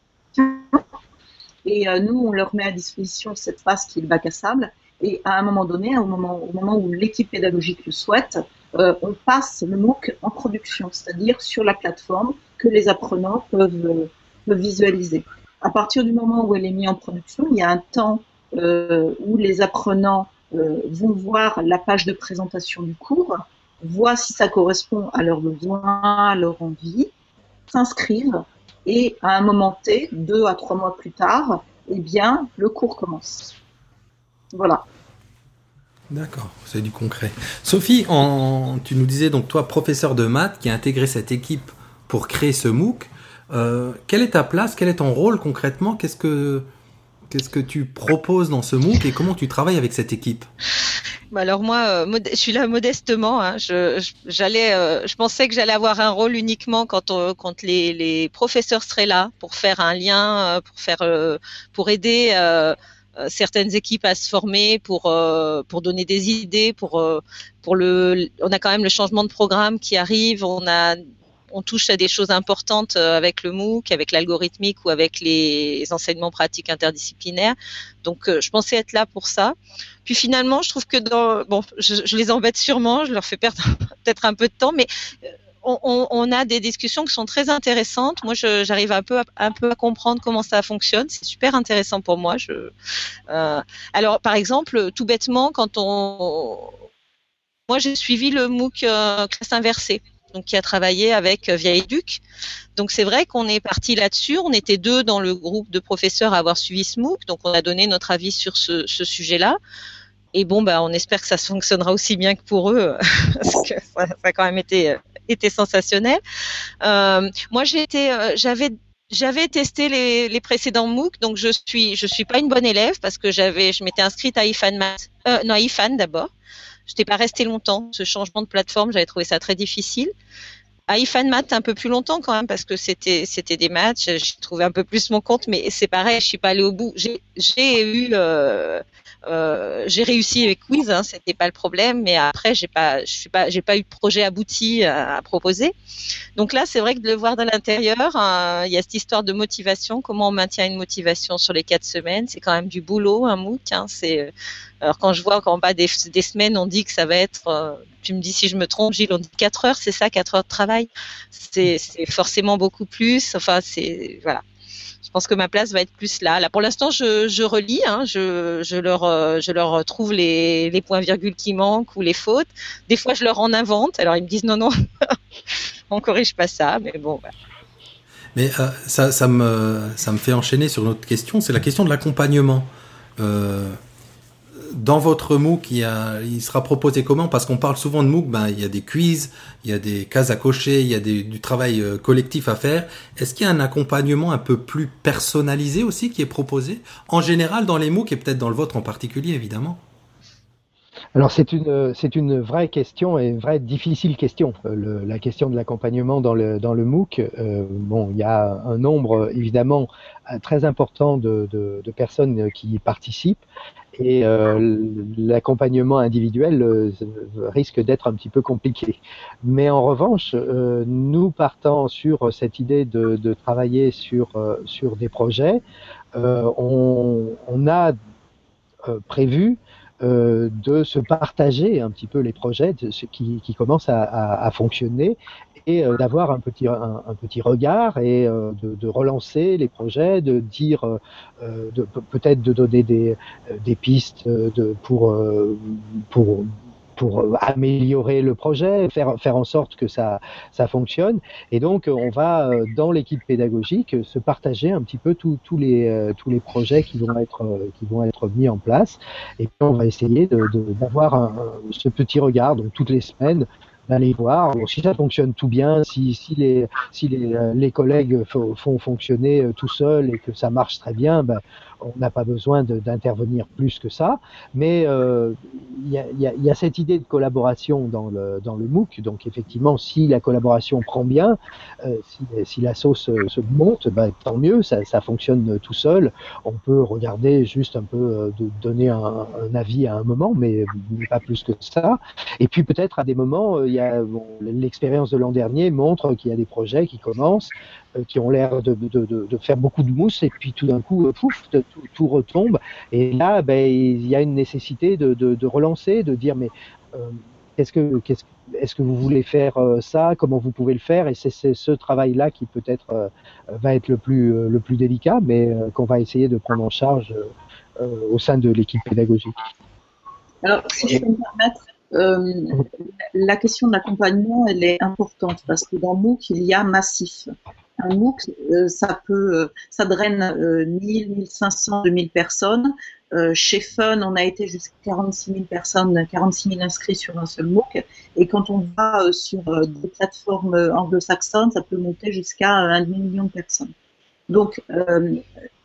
Et euh, nous, on leur met à disposition cette phase qui est le bac à sable. Et à un moment donné, au moment, où l'équipe pédagogique le souhaite, euh, on passe le MOOC en production, c'est-à-dire sur la plateforme que les apprenants peuvent, euh, peuvent, visualiser. À partir du moment où elle est mise en production, il y a un temps où les apprenants vont voir la page de présentation du cours, voient si ça correspond à leurs besoins, à leur envie, s'inscrivent et à un moment T, deux à trois mois plus tard, eh bien, le cours commence. Voilà. D'accord, c'est du concret. Sophie, tu nous disais donc toi, professeur de maths, qui a intégré cette équipe pour créer ce MOOC. Euh, quelle est ta place? Quel est ton rôle concrètement? Qu'est-ce que qu'est-ce que tu proposes dans ce MOOC et comment tu travailles avec cette équipe bah, alors moi, euh, je suis là modestement. Hein. Je, j'allais, euh, je pensais que j'allais avoir un rôle uniquement quand, quand les, professeurs seraient là pour faire un lien, euh, pour faire, pour aider certaines équipes à se former, pour donner des idées. On a quand même le changement de programme qui arrive. On a on touche à des choses importantes euh, avec le MOOC, avec l'algorithmique ou avec les enseignements pratiques interdisciplinaires. Donc, euh, je pensais être là pour ça. Puis finalement, je trouve que dans, bon, je, les embête sûrement, je leur fais perdre peut-être un peu de temps, mais euh, on, a des discussions qui sont très intéressantes. Moi, j'arrive un peu, à, comprendre comment ça fonctionne. C'est super intéressant pour moi. Alors, par exemple, tout bêtement, quand on, moi, j'ai suivi le MOOC classe inversée donc qui a travaillé avec euh, Vieille Duc. Donc c'est vrai qu'on est parti là-dessus. On était deux dans le groupe de professeurs à avoir suivi ce MOOC, donc on a donné notre avis sur ce, sujet-là. Et bon, bah, on espère que ça fonctionnera aussi bien que pour eux, parce que ça, a quand même été, euh, été sensationnel. Euh, moi, été, j'avais j'avais testé les, précédents MOOC, donc je suis je suis pas une bonne élève parce que j'avais je m'étais inscrite à IFAN Math, euh, non IFAN d'abord. Je n'étais pas restée longtemps. Ce changement de plateforme, j'avais trouvé ça très difficile. À IFAN un peu plus longtemps quand même, parce que c'était c'était des matchs. J'ai trouvé un peu plus mon compte, mais c'est pareil, je suis pas allée au bout. J'ai eu euh, euh, j'ai réussi avec Quiz, hein, c'était pas le problème, mais après j'ai pas, je suis pas, j'ai pas eu de projet abouti à, proposer. Donc là, c'est vrai que de le voir de l'intérieur, euh, il y a cette histoire de motivation, comment on maintient une motivation sur les quatre semaines, c'est quand même du boulot, un MOOC. Hein, c'est euh, alors quand je vois qu'en bas des, des, semaines, on dit que ça va être, tu me dis si je me trompe, Gilles, on dit 4 heures, c'est ça, 4 heures de travail? C'est forcément beaucoup plus. Enfin, c'est voilà je pense que ma place va être plus là. Là, pour l'instant, je, relis, hein, je, je, leur, euh, je leur trouve les, les points virgules qui manquent ou les fautes. Des fois, je leur en invente. Alors, ils me disent non, non, on corrige pas ça, mais bon. Mais euh, ça, ça, me, ça me fait enchaîner sur une autre question, c'est la question de l'accompagnement. Euh, dans votre MOOC, il, sera proposé comment? Parce qu'on parle souvent de MOOC, ben, il y a des quiz, il y a des cases à cocher, il y a du travail euh, collectif à faire. Est-ce qu'il y a un accompagnement un peu plus personnalisé aussi qui est proposé? En général, dans les MOOC et peut-être dans le vôtre en particulier, évidemment alors c'est une vraie question et une vraie difficile question. Euh, la question de l'accompagnement dans le MOOC. Euh, bon, il y a un nombre évidemment très important de, de personnes qui y participent et euh, l'accompagnement individuel euh, risque d'être un petit peu compliqué. Mais en revanche, euh, nous partant sur cette idée de, travailler sur, sur des projets, on, a prévu de se partager un petit peu les projets qui, qui commencent à fonctionner et euh, d'avoir un petit, un, petit regard et euh, de, relancer les projets, de dire euh, peut-être de donner des, pistes pour, pour pour améliorer le projet, faire, faire en sorte que ça, ça fonctionne. Et donc, on va, dans l'équipe pédagogique, se partager un petit peu tous les, tous les projets qui vont, être, qui vont être mis en place. Et puis, on va essayer d'avoir ce petit regard, toutes les semaines, d'aller voir. si ça fonctionne tout bien, si, si, les, si les, euh, les collègues font fonctionner euh, tout seuls et que ça marche très bien, ben, on n'a pas besoin d'intervenir plus que ça. Mais euh, il y, a, y, a, cette idée de collaboration dans le, dans le MOOC. Donc effectivement, si la collaboration prend bien, euh, si, si, la sauce se monte, ben, tant mieux, ça, ça, fonctionne tout seul. On peut regarder juste un peu, euh, de donner un, un, avis à un moment, mais pas plus que ça. Et puis peut-être à des moments, bon, l'expérience de l'an dernier montre qu'il y a des projets qui commencent euh, qui ont l'air de, de, de, faire beaucoup de mousse et puis tout d'un coup, euh, pouf, tout, tout, retombe. Et là, ben, il y a une nécessité de, relancer, de dire mais euh, qu'est-ce que, qu'est-ce, est-ce que vous voulez faire ça? Comment vous pouvez le faire? Et c'est, ce travail-là qui peut-être va être le plus, le plus délicat, mais qu'on va essayer de prendre en charge au sein de l'équipe pédagogique. Alors, si je peux me permettre, la question de l'accompagnement, elle est importante parce que dans MOOC, il y a massif un MOOC, euh, ça peut, euh, ça draine 1000, 1500, 2000 personnes. Euh, chez Fun, on a été jusqu'à 46 000 personnes, 46 000 inscrits sur un seul MOOC. Et quand on va sur des plateformes anglo-saxonnes, ça peut monter jusqu'à un demi-million de personnes. Donc,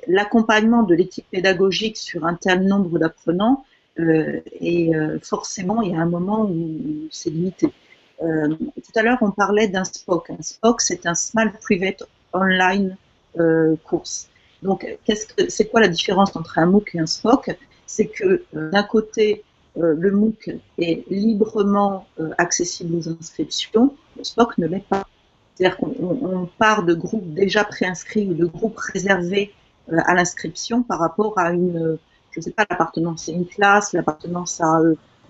l'accompagnement de l'équipe pédagogique sur un tel nombre d'apprenants, et forcément, il y a un moment où c'est limité. Euh, tout à l'heure, on parlait d'un SPOC. Un SPOC, c'est un Small Private Online euh, Course. Donc, c'est quoi la différence entre un MOOC et un SPOC C'est que euh, d'un côté, le MOOC est librement accessible aux inscriptions, le SPOC ne l'est pas. C'est-à-dire qu'on part de groupes déjà préinscrits ou de groupes réservés à l'inscription par rapport à une, je ne sais pas, l'appartenance à une classe, l'appartenance à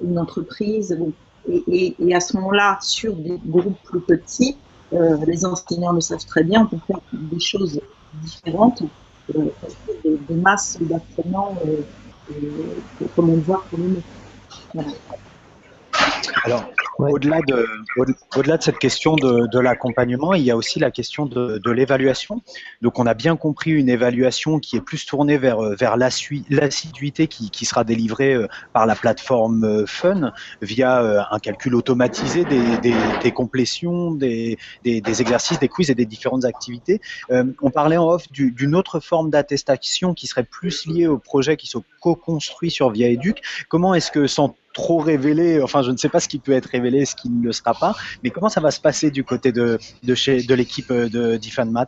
une entreprise. Bon, et, et, à ce moment-là, sur des groupes plus petits, euh, les enseignants le savent très bien, on peut faire des choses différentes, euh, des, des, masses d'apprenants, euh, comme on le voit pour nous. Voilà. Alors, au-delà de, cette question de, de l'accompagnement, il y a aussi la question de, de, l'évaluation. Donc, on a bien compris une évaluation qui est plus tournée vers, vers l'assiduité qui, qui, sera délivrée euh, par la plateforme euh, Fun via euh, un calcul automatisé des, des, des complétions, des, des, exercices, des quiz et des différentes activités. on parlait en off d'une autre forme d'attestation qui serait plus liée au projet qui se co-construit sur Via Educ. Comment est-ce que, sans trop révélé. Enfin, je ne sais pas ce qui peut être révélé, ce qui ne le sera pas. Mais comment ça va se passer du côté de, de, chez, de l'équipe de d'IFANMAT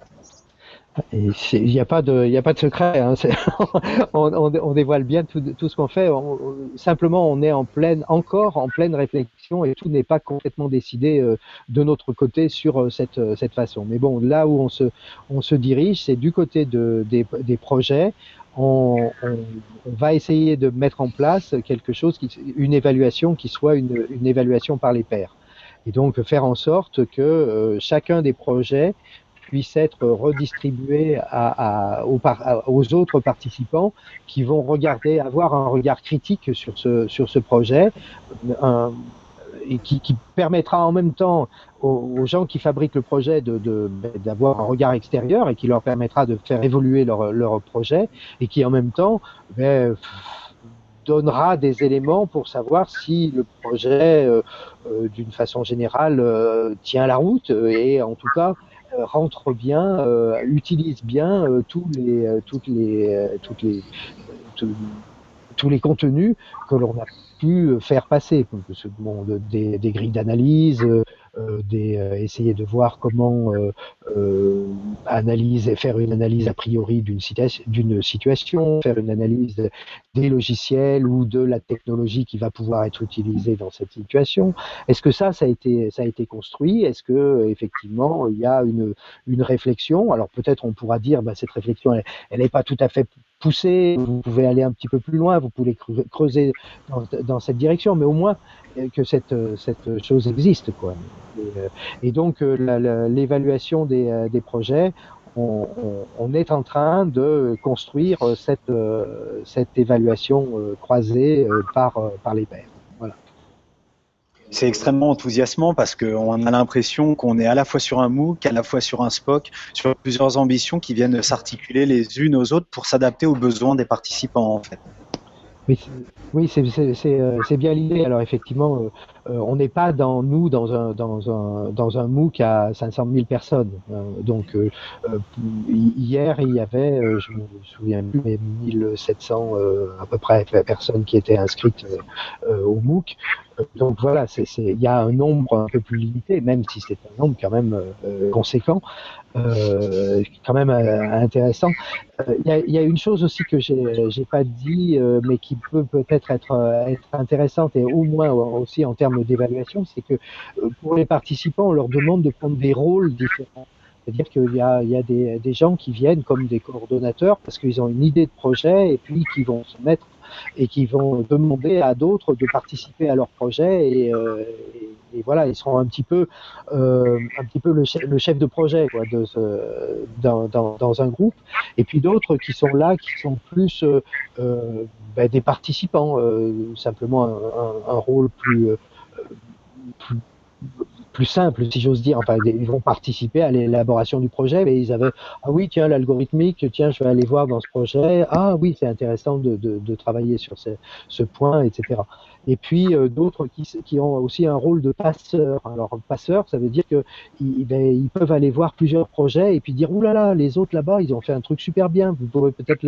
Il n'y a pas de, il a pas de secret. Hein. on, on, dévoile bien tout, tout ce qu'on fait. simplement, on est en pleine, encore en pleine réflexion et tout n'est pas complètement décidé euh, de notre côté sur euh, cette, euh, cette façon. Mais bon, là où on se, on se dirige, c'est du côté de, des, des projets. On, on, va essayer de mettre en place quelque chose, qui, une évaluation qui soit une, une évaluation par les pairs. Et donc faire en sorte que chacun des projets puisse être redistribué à, à, aux, autres participants qui vont regarder, avoir un regard critique sur ce, sur ce projet et qui, qui, permettra en même temps aux, gens qui fabriquent le projet d'avoir de, un regard extérieur et qui leur permettra de faire évoluer leur, leur projet et qui en même temps ben, donnera des éléments pour savoir si le projet, euh, euh, d'une façon générale, euh, tient la route et en tout cas euh, rentre bien, euh, utilise bien tous les, toutes les, toutes les, tous les contenus que l'on a pu faire passer. Des, grilles d'analyse, euh, euh, essayer de voir comment euh, analyser, faire une analyse a priori d'une situation, faire une analyse des logiciels ou de la technologie qui va pouvoir être utilisée dans cette situation. Est-ce que ça, ça a été, construit? Est-ce que effectivement il y a une, une réflexion? Alors peut-être on pourra dire, bah, cette réflexion, elle n'est pas tout à fait poussée. Vous pouvez aller un petit peu plus loin, vous pouvez creuser dans, dans cette direction, mais au moins que cette, cette chose existe, quoi. Euh, et, donc, euh, l'évaluation des, euh, des, projets, on, on, est en train de construire cette, cette évaluation croisée par, par les pairs. C'est extrêmement enthousiasmant parce qu'on a l'impression qu'on est à la fois sur un MOOC, à la fois sur un SPOC, sur plusieurs ambitions qui viennent s'articuler les unes aux autres pour s'adapter aux besoins des participants en fait. Oui, oui c'est bien l'idée. Alors effectivement, euh, on n'est pas dans nous dans un dans un dans un MOOC à 500 000 personnes. Euh, donc euh, hier il y avait, je me souviens plus, mais 1700 à peu près personnes qui étaient inscrites au MOOC. Donc voilà, il y a un nombre un peu plus limité, même si c'est un nombre quand même conséquent. Euh, quand même intéressant. Il y, y, a, une chose aussi que j'ai pas dit, mais qui peut peut-être être, être intéressante et au moins aussi en termes d'évaluation, c'est que euh, pour les participants, on leur demande de prendre des rôles différents. C'est-à-dire qu'il y a, il y a des, des, gens qui viennent comme des coordonnateurs parce qu'ils ont une idée de projet et puis qui vont se mettre et qui vont demander à d'autres de participer à leur projet et, euh, voilà ils seront un petit peu euh, un petit peu le chef, de projet dans, un groupe. Et puis d'autres qui sont là qui sont plus euh, ben, des participants simplement un, rôle plus, plus simple, si j'ose dire. Enfin, ils vont participer à l'élaboration du projet, mais ils avaient ah oui, tiens, l'algorithmique, tiens, je vais aller voir dans ce projet. Ah oui, c'est intéressant de, de, travailler sur ce, point, etc. Et puis euh, d'autres qui, qui, ont aussi un rôle de passeur. Alors passeur, ça veut dire que ils, ben, peuvent aller voir plusieurs projets et puis dire oulala, là là, les autres là-bas, ils ont fait un truc super bien. Vous pourrez peut-être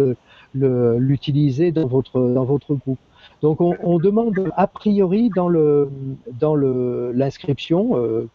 l'utiliser dans votre dans votre groupe. Donc on, demande a priori dans le dans l'inscription euh,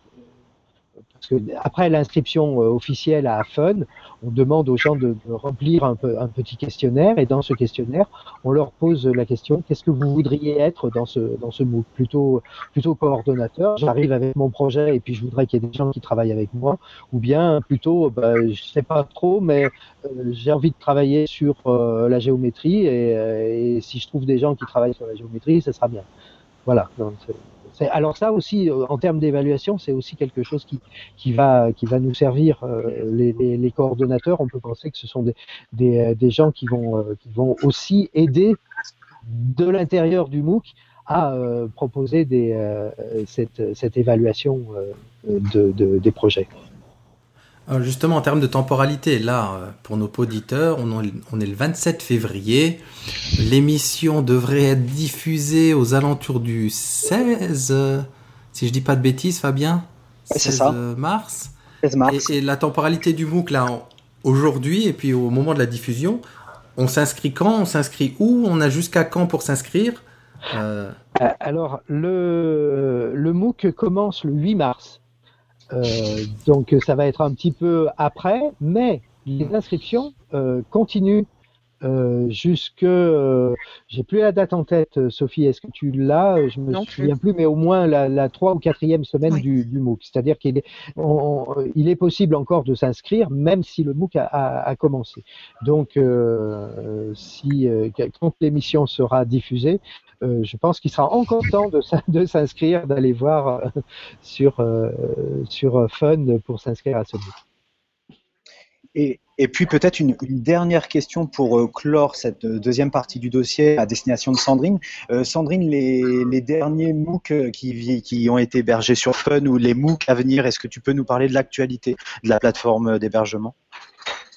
parce que après l'inscription euh, officielle à Fun, on demande aux gens de, remplir un, peu, un, petit questionnaire et dans ce questionnaire, on leur pose la question qu'est-ce que vous voudriez être dans ce dans ce MOOC? Plutôt plutôt coordonnateur. J'arrive avec mon projet et puis je voudrais qu'il y ait des gens qui travaillent avec moi, ou bien plutôt bah, je sais pas trop, mais euh, j'ai envie de travailler sur euh, la géométrie et, et, si je trouve des gens qui travaillent sur la géométrie, ce sera bien. Voilà. Alors ça aussi, euh, en termes d'évaluation, c'est aussi quelque chose qui, va, qui va nous servir. Euh, les, coordonnateurs, on peut penser que ce sont des, euh, gens qui vont, aussi aider de l'intérieur du MOOC à proposer cette, évaluation de, de, des projets. Euh, justement, en termes de temporalité, là, euh, pour nos auditeurs, on, est le 27 février. L'émission devrait être diffusée aux alentours du 16, si je dis pas de bêtises, Fabien 16 mars. 16 mars. Et, la temporalité du MOOC, là, aujourd'hui, et puis au moment de la diffusion, on s'inscrit quand On s'inscrit où On a jusqu'à quand pour s'inscrire? Euh... Alors, le, le MOOC commence le 8 mars. Euh, donc ça va être un petit peu après, mais les inscriptions continuent euh, jusque, euh, j'ai plus la date en tête, euh, Sophie, est-ce que tu l'as? Je me souviens plus. mais au moins la, 3 ou quatrième semaine du, du, MOOC. C'est-à-dire qu'il est, il est possible encore de s'inscrire, même si le MOOC a, a, a commencé. Donc, euh, si quand l'émission sera diffusée, je pense qu'il sera encore temps de, de s'inscrire, d'aller voir sur sur Fun pour s'inscrire à ce MOOC. Et, et puis peut-être une, une, dernière question pour euh, clore cette euh, deuxième partie du dossier à destination de Sandrine. Euh, Sandrine, les, les, derniers MOOC qui, qui, ont été hébergés sur Fun ou les MOOC à venir, est-ce que tu peux nous parler de l'actualité de la plateforme d'hébergement?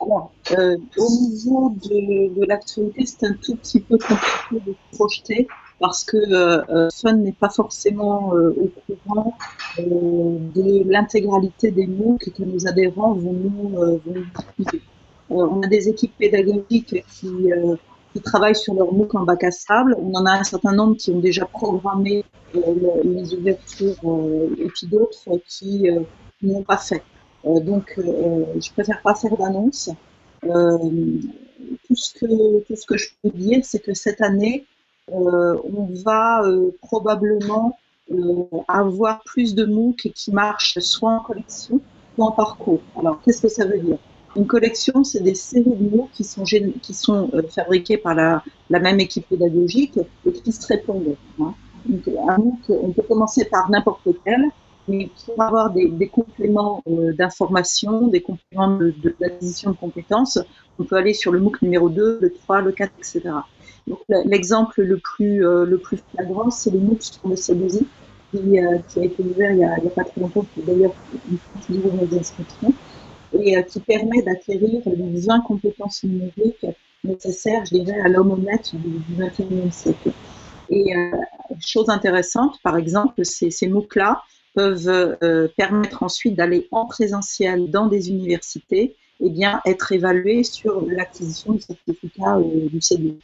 Alors, euh, au niveau de, de l'actualité, c'est un tout petit peu compliqué de projeter parce que euh, Fun n'est pas forcément euh, au courant euh, de l'intégralité des MOOC que nos adhérents vont nous, vont nous diffuser. on a des équipes pédagogiques qui, qui travaillent sur leur MOOC en bac à sable. On en a un certain nombre qui ont déjà programmé les ouvertures et puis d'autres qui n'ont pas fait. donc, je préfère pas faire d'annonce. tout, ce que, tout ce que je peux dire, c'est que cette année, euh, on va euh, probablement euh, avoir plus de MOOC qui marchent soit en collection, soit en parcours. Alors, qu'est-ce que ça veut dire? Une collection, c'est des séries de MOOC qui sont, qui sont fabriquées par la, la, même équipe pédagogique et qui se répondent. Hein. Donc, un MOOC, on peut commencer par n'importe lequel, mais pour avoir des, des compléments d'information, des compléments d'acquisition de, de, de compétences, on peut aller sur le MOOC numéro 2, le 3, le 4, etc. L'exemple le plus euh, le plus flagrant, c'est le MOOC sur le CDZ qui, euh, qui, a été ouvert il y a, a pas très longtemps, qui d'ailleurs une des inscriptions, et euh, qui permet d'acquérir les 20 compétences numériques nécessaires, je dirais, à l'homme honnête du, 21e siècle. Et euh, chose intéressante, par exemple, ces, ces MOOC-là peuvent euh, permettre ensuite d'aller en présentiel dans des universités et bien être évalués sur l'acquisition du certificat euh, du CDI.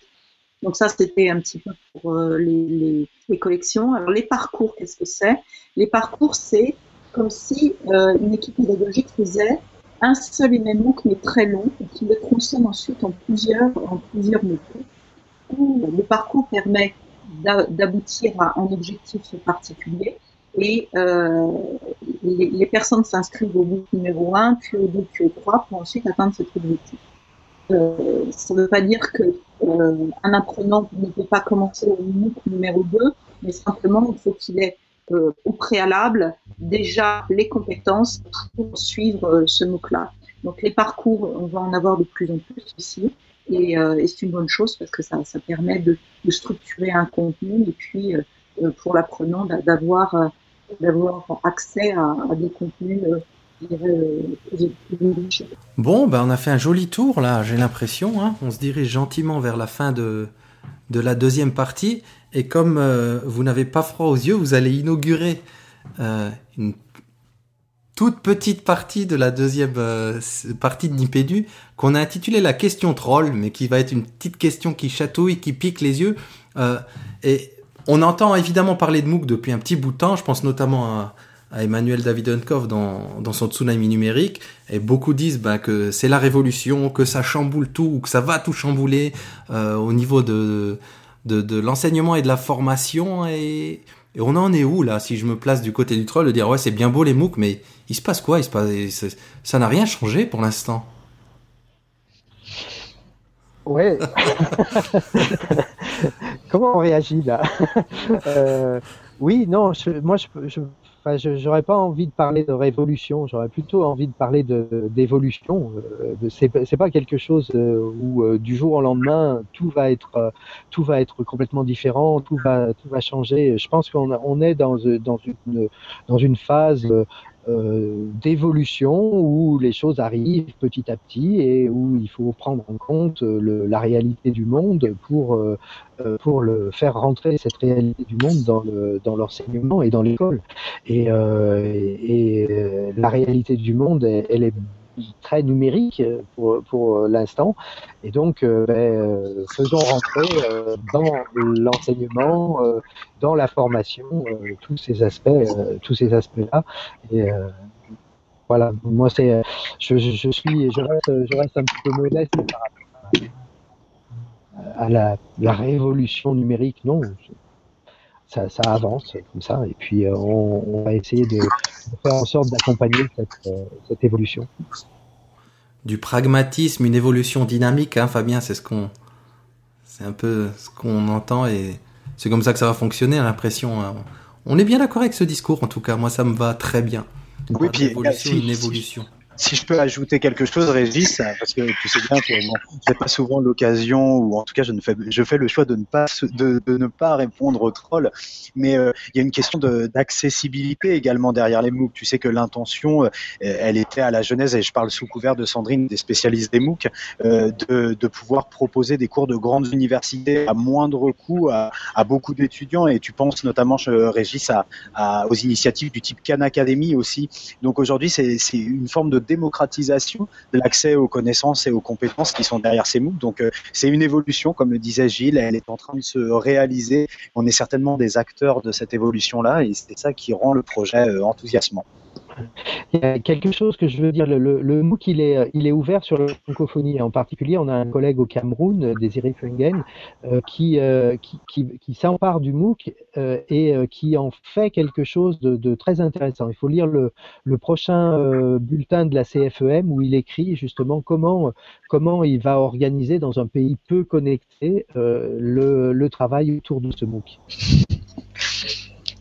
Donc ça, c'était un petit peu pour euh, les, les, les, collections. Alors les parcours, qu'est-ce que c'est? Les parcours, c'est comme si euh, une équipe pédagogique faisait un seul et même MOOC, mais très long, et qui le tronçonne ensuite en plusieurs, en plusieurs modules. Le parcours permet d'aboutir à un objectif particulier et euh, les, personnes s'inscrivent au bout numéro 1, puis au 2, puis au 3 pour ensuite atteindre cet objectif. Euh, ça ne veut pas dire que euh, un apprenant ne peut pas commencer au MOOC numéro 2, mais simplement il faut qu'il ait euh, au préalable déjà les compétences pour suivre euh, ce MOOC-là. Donc les parcours, on va en avoir de plus en plus ici. Et, et c'est une bonne chose parce que ça, ça permet de, de, structurer un contenu et puis pour l'apprenant d'avoir d'avoir accès à, à, des contenus Bon, ben on a fait un joli tour là, j'ai l'impression. Hein. On se dirige gentiment vers la fin de, de la deuxième partie. Et comme euh, vous n'avez pas froid aux yeux, vous allez inaugurer euh, une toute petite partie de la deuxième euh, partie de Nipédu qu'on a intitulée la question troll, mais qui va être une petite question qui chatouille, qui pique les yeux. Et on entend évidemment parler de MOOC depuis un petit bout de temps. Je pense notamment à à Emmanuel Davidenkov dans, dans son tsunami numérique, et beaucoup disent bah, que c'est la révolution, que ça chamboule tout, ou que ça va tout chambouler euh, au niveau de, de, de l'enseignement et de la formation, et, et, on en est où là Si je me place du côté du troll, de dire ouais c'est bien beau les MOOC, mais il se passe quoi? Il se passe, Ça n'a rien changé pour l'instant. Ouais. Comment on réagit là? Euh, Oui, non, je, moi je, je Enfin, je n'aurais pas envie de parler de révolution, j'aurais plutôt envie de parler d'évolution. Euh, c'est pas quelque chose euh, où euh, du jour au lendemain tout va être tout va être complètement différent, tout va tout va changer. Je pense qu'on on est dans dans une dans une phase d'évolution où les choses arrivent petit à petit et où il faut prendre en compte le, la réalité du monde pour, euh, pour le faire rentrer cette réalité du monde dans, le, dans l'enseignement et dans l'école. Et, euh, la réalité du monde, elle est très numérique pour, pour l'instant. Et donc, euh, ben, euh, faisons rentrer euh, dans l'enseignement, dans la formation, tous ces aspects, tous ces aspects-là. Voilà, moi c'est, je, je, suis, je reste, je reste un petit peu modeste par rapport à, à la, la révolution numérique. Non, ça, ça avance comme ça, et puis euh, on, on va essayer de, de faire en sorte d'accompagner cette, euh, cette évolution. Du pragmatisme, une évolution dynamique, hein, Fabien, c'est ce qu'on, c'est un peu ce qu'on entend et c'est comme ça que ça va fonctionner, l'impression. hein. On est bien d'accord avec ce discours, en tout cas. Moi, ça me va très bien. Oui, puis, si- une si- évolution. Si je peux ajouter quelque chose, Régis, parce que tu sais bien que bon, j'ai pas souvent l'occasion, ou en tout cas je ne fais, je fais le choix de ne pas de, ne pas répondre aux trolls, mais euh, il y a une question d'accessibilité également derrière les MOOC. Tu sais que l'intention, euh, elle était à la genèse, et je parle sous couvert de Sandrine, des spécialistes des MOOC, euh, de, de pouvoir proposer des cours de grandes universités à moindre coût à, à beaucoup d'étudiants. Et tu penses notamment, Régis, à, à- aux initiatives du type Khan Academy aussi. Donc aujourd'hui, c'est une forme de démocratisation de l'accès aux connaissances et aux compétences qui sont derrière ces MOOC. Donc euh, c'est une évolution, comme le disait Gilles, elle est en train de se réaliser. On est certainement des acteurs de cette évolution-là et c'est ça qui rend le projet euh, enthousiasmant. Il y a quelque chose que je veux dire, le, MOOC, il est, il est ouvert sur la francophonie. En particulier, on a un collègue au Cameroun, euh, Désiré Fungen, euh, qui, euh, qui, s'empare du MOOC et qui en fait quelque chose de, très intéressant. Il faut lire le, prochain bulletin de la CFEM où il écrit justement comment, comment il va organiser dans un pays peu connecté le, le travail autour de ce MOOC.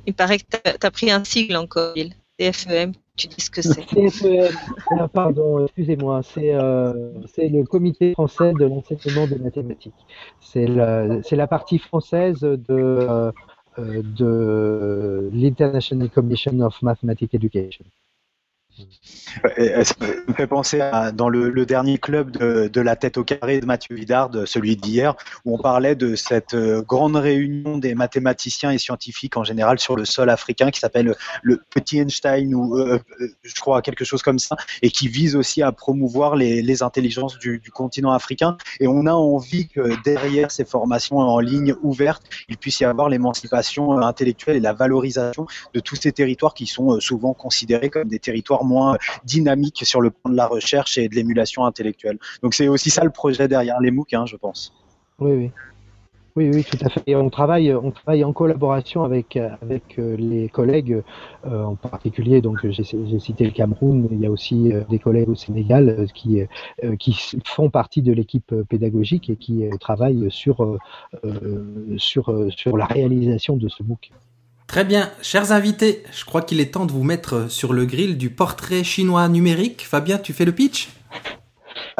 Il paraît que tu as pris un sigle encore, Gilles. CFEM, tu dis ce que c'est. CFEM, ah, pardon, excusez-moi, c'est euh, c'est le comité français de l'enseignement des mathématiques. C'est la, c'est la partie française de, euh, euh, de l'International Commission of Mathematics Education. Ça me fait penser dans le, dernier club de, la tête au carré de Mathieu Vidard, celui d'hier, où on parlait de cette euh, grande réunion des mathématiciens et scientifiques en général sur le sol africain qui s'appelle le Petit Einstein ou euh, euh, je crois quelque chose comme ça et qui vise aussi à promouvoir les, intelligences du, continent africain. Et on a envie que derrière ces formations en ligne ouvertes, il puisse y avoir l'émancipation intellectuelle et la valorisation de tous ces territoires qui sont souvent considérés comme des territoires moins dynamiques sur le plan de la recherche et de l'émulation intellectuelle. Donc c'est aussi ça le projet derrière les MOOC, hein, je pense. Oui, oui. Oui, oui, tout à fait. Et on travaille, on travaille en collaboration avec, avec euh, les collègues, euh, en particulier, donc j'ai cité le Cameroun, mais il y a aussi euh, des collègues au Sénégal qui, qui font partie de l'équipe pédagogique et qui travaillent sur, sur, sur la réalisation de ce MOOC. Très bien, chers invités, je crois qu'il est temps de vous mettre sur le grill du portrait chinois numérique. Fabien, tu fais le pitch?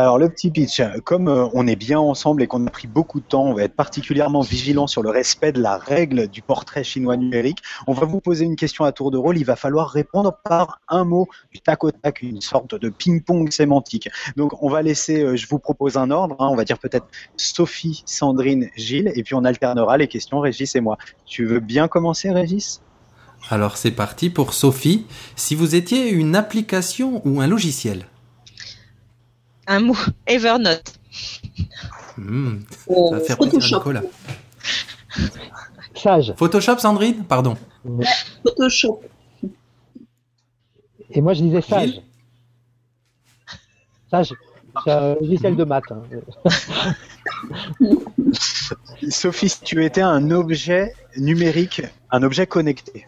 Alors le petit pitch, comme euh, on est bien ensemble et qu'on a pris beaucoup de temps, on va être particulièrement vigilant sur le respect de la règle du portrait chinois numérique. On va vous poser une question à tour de rôle, il va falloir répondre par un mot du tac au tac, une sorte de ping-pong sémantique. Donc on va laisser, euh, je vous propose un ordre, hein, on va dire peut-être Sophie, Sandrine, Gilles, et puis on alternera les questions Régis et moi. Tu veux bien commencer Régis? Alors c'est parti pour Sophie. Si vous étiez une application ou un logiciel? Un mot, Evernote. Hmm, Euh, Ça va faire Photoshop. Nicolas. Sage. Photoshop, Sandrine Pardon. Photoshop. Et moi, je disais sage. Gilles Sage. C'est un logiciel de maths. hein. Sophie, si tu étais un objet numérique, un objet connecté,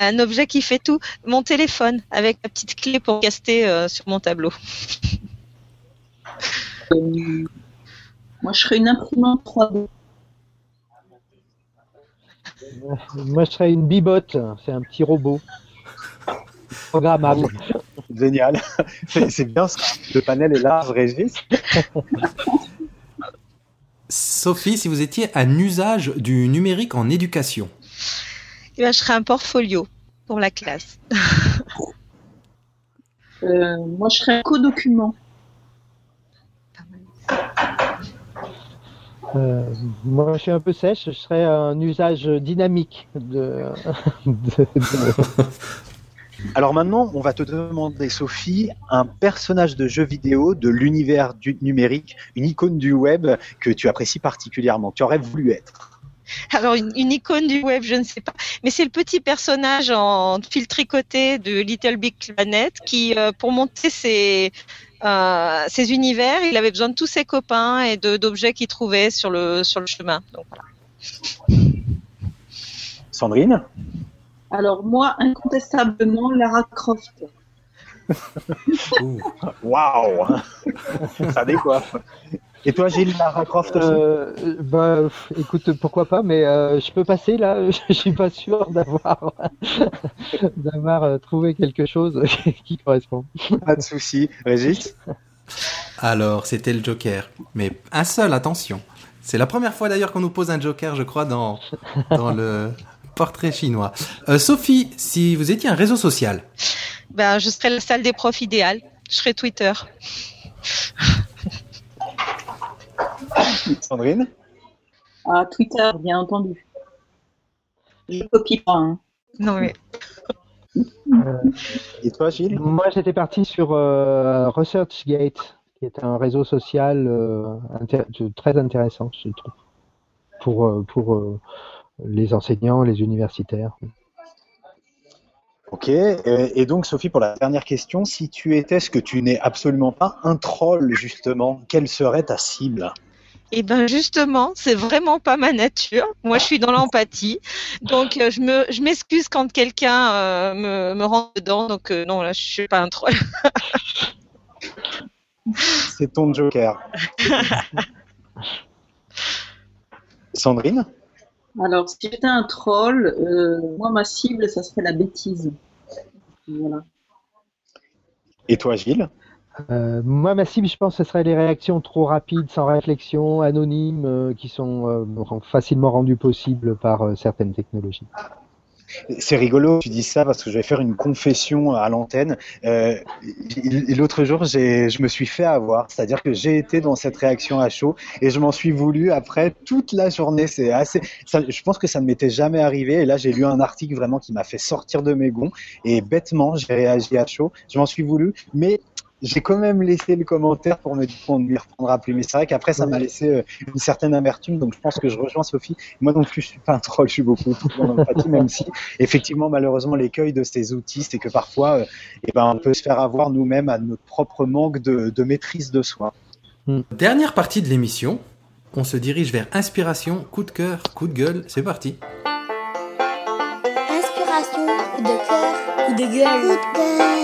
Un objet qui fait tout. Mon téléphone avec la petite clé pour caster euh, sur mon tableau. Euh, moi, je serais une imprimante 3D. Moi, je serais une bibotte. C'est un petit robot programmable. Génial. C'est c'est bien ça. Le panel est large, Régis. Sophie, si vous étiez un usage du numérique en éducation Et ben, je serais un portfolio pour la classe. Euh, moi, je serais un co-document. Euh, moi, je suis un peu sèche. Je serais un usage dynamique de. de- de- Alors maintenant, on va te demander, Sophie, un personnage de jeu vidéo de l'univers du numérique, une icône du web que tu apprécies particulièrement, que tu aurais voulu être. Alors une, une, icône du web, je ne sais pas, mais c'est le petit personnage en fil tricoté de Little Big Planet qui, euh, pour monter ses euh, ses univers, il avait besoin de tous ses copains et d'objets qu'il trouvait sur le sur le chemin. Donc voilà. Sandrine? Alors moi, incontestablement, Lara Croft. Waouh Ça décoiffe. Et toi, Gilles, Lara Croft euh, bah, Écoute, pourquoi pas, mais euh, je peux passer là. Je suis pas sûr d'avoir d'avoir euh, trouvé quelque chose qui correspond. Pas de souci, Régis. Alors, c'était le Joker, mais un seul, attention. C'est la première fois d'ailleurs qu'on nous pose un Joker, je crois, dans dans le portrait chinois. Euh, Sophie, si vous étiez un réseau social. Ben, je serais la salle des profs idéale. Je serais Twitter. Sandrine Ah, Twitter, bien entendu. Je copie pas. Hein. Non, mais. Et toi, Gilles Moi, j'étais parti sur euh, ResearchGate, qui est un réseau social euh, intér très intéressant, je trouve, pour, euh, pour les enseignants, les universitaires. Ok, et donc Sophie, pour la dernière question, si tu étais ce que tu n'es absolument pas, un troll justement, quelle serait ta cible? Eh ben justement, c'est vraiment pas ma nature. Moi, je suis dans l'empathie, donc euh, je me, je m'excuse quand quelqu'un euh, me, me rentre dedans. Donc euh, non, là, je suis pas un troll. c'est ton joker. Sandrine? Alors, si j'étais un troll, euh, moi, ma cible, ça serait la bêtise. Voilà. Et toi, Gilles? Euh, moi, ma cible, je pense, ce serait les réactions trop rapides, sans réflexion, anonymes, euh, qui sont euh, facilement rendues possibles par euh, certaines technologies. C'est rigolo, tu dis ça parce que je vais faire une confession à l'antenne. Euh, L'autre jour, je me suis fait avoir, c'est-à-dire que j'ai été dans cette réaction à chaud et je m'en suis voulu après toute la journée. C'est assez, je pense que ça ne m'était jamais arrivé. Et là, j'ai lu un article vraiment qui m'a fait sortir de mes gonds et bêtement, j'ai réagi à chaud. Je m'en suis voulu, mais j'ai quand même laissé le commentaire pour me, pour me reprendra plus. Mais c'est vrai qu'après, ça m'a laissé euh, une certaine amertume. Donc, je pense que je rejoins Sophie. Moi non plus, je suis pas un troll, je suis beaucoup dans l'empathie, même si, effectivement, malheureusement, l'écueil de ces outils, c'est que parfois, euh, eh ben, on peut se faire avoir nous-mêmes à notre propre manque de, de maîtrise de soi. Hmm. Dernière partie de l'émission. On se dirige vers inspiration, coup de cœur, coup de gueule. C'est parti. Inspiration, coup de cœur, coup de gueule, coup de cœur.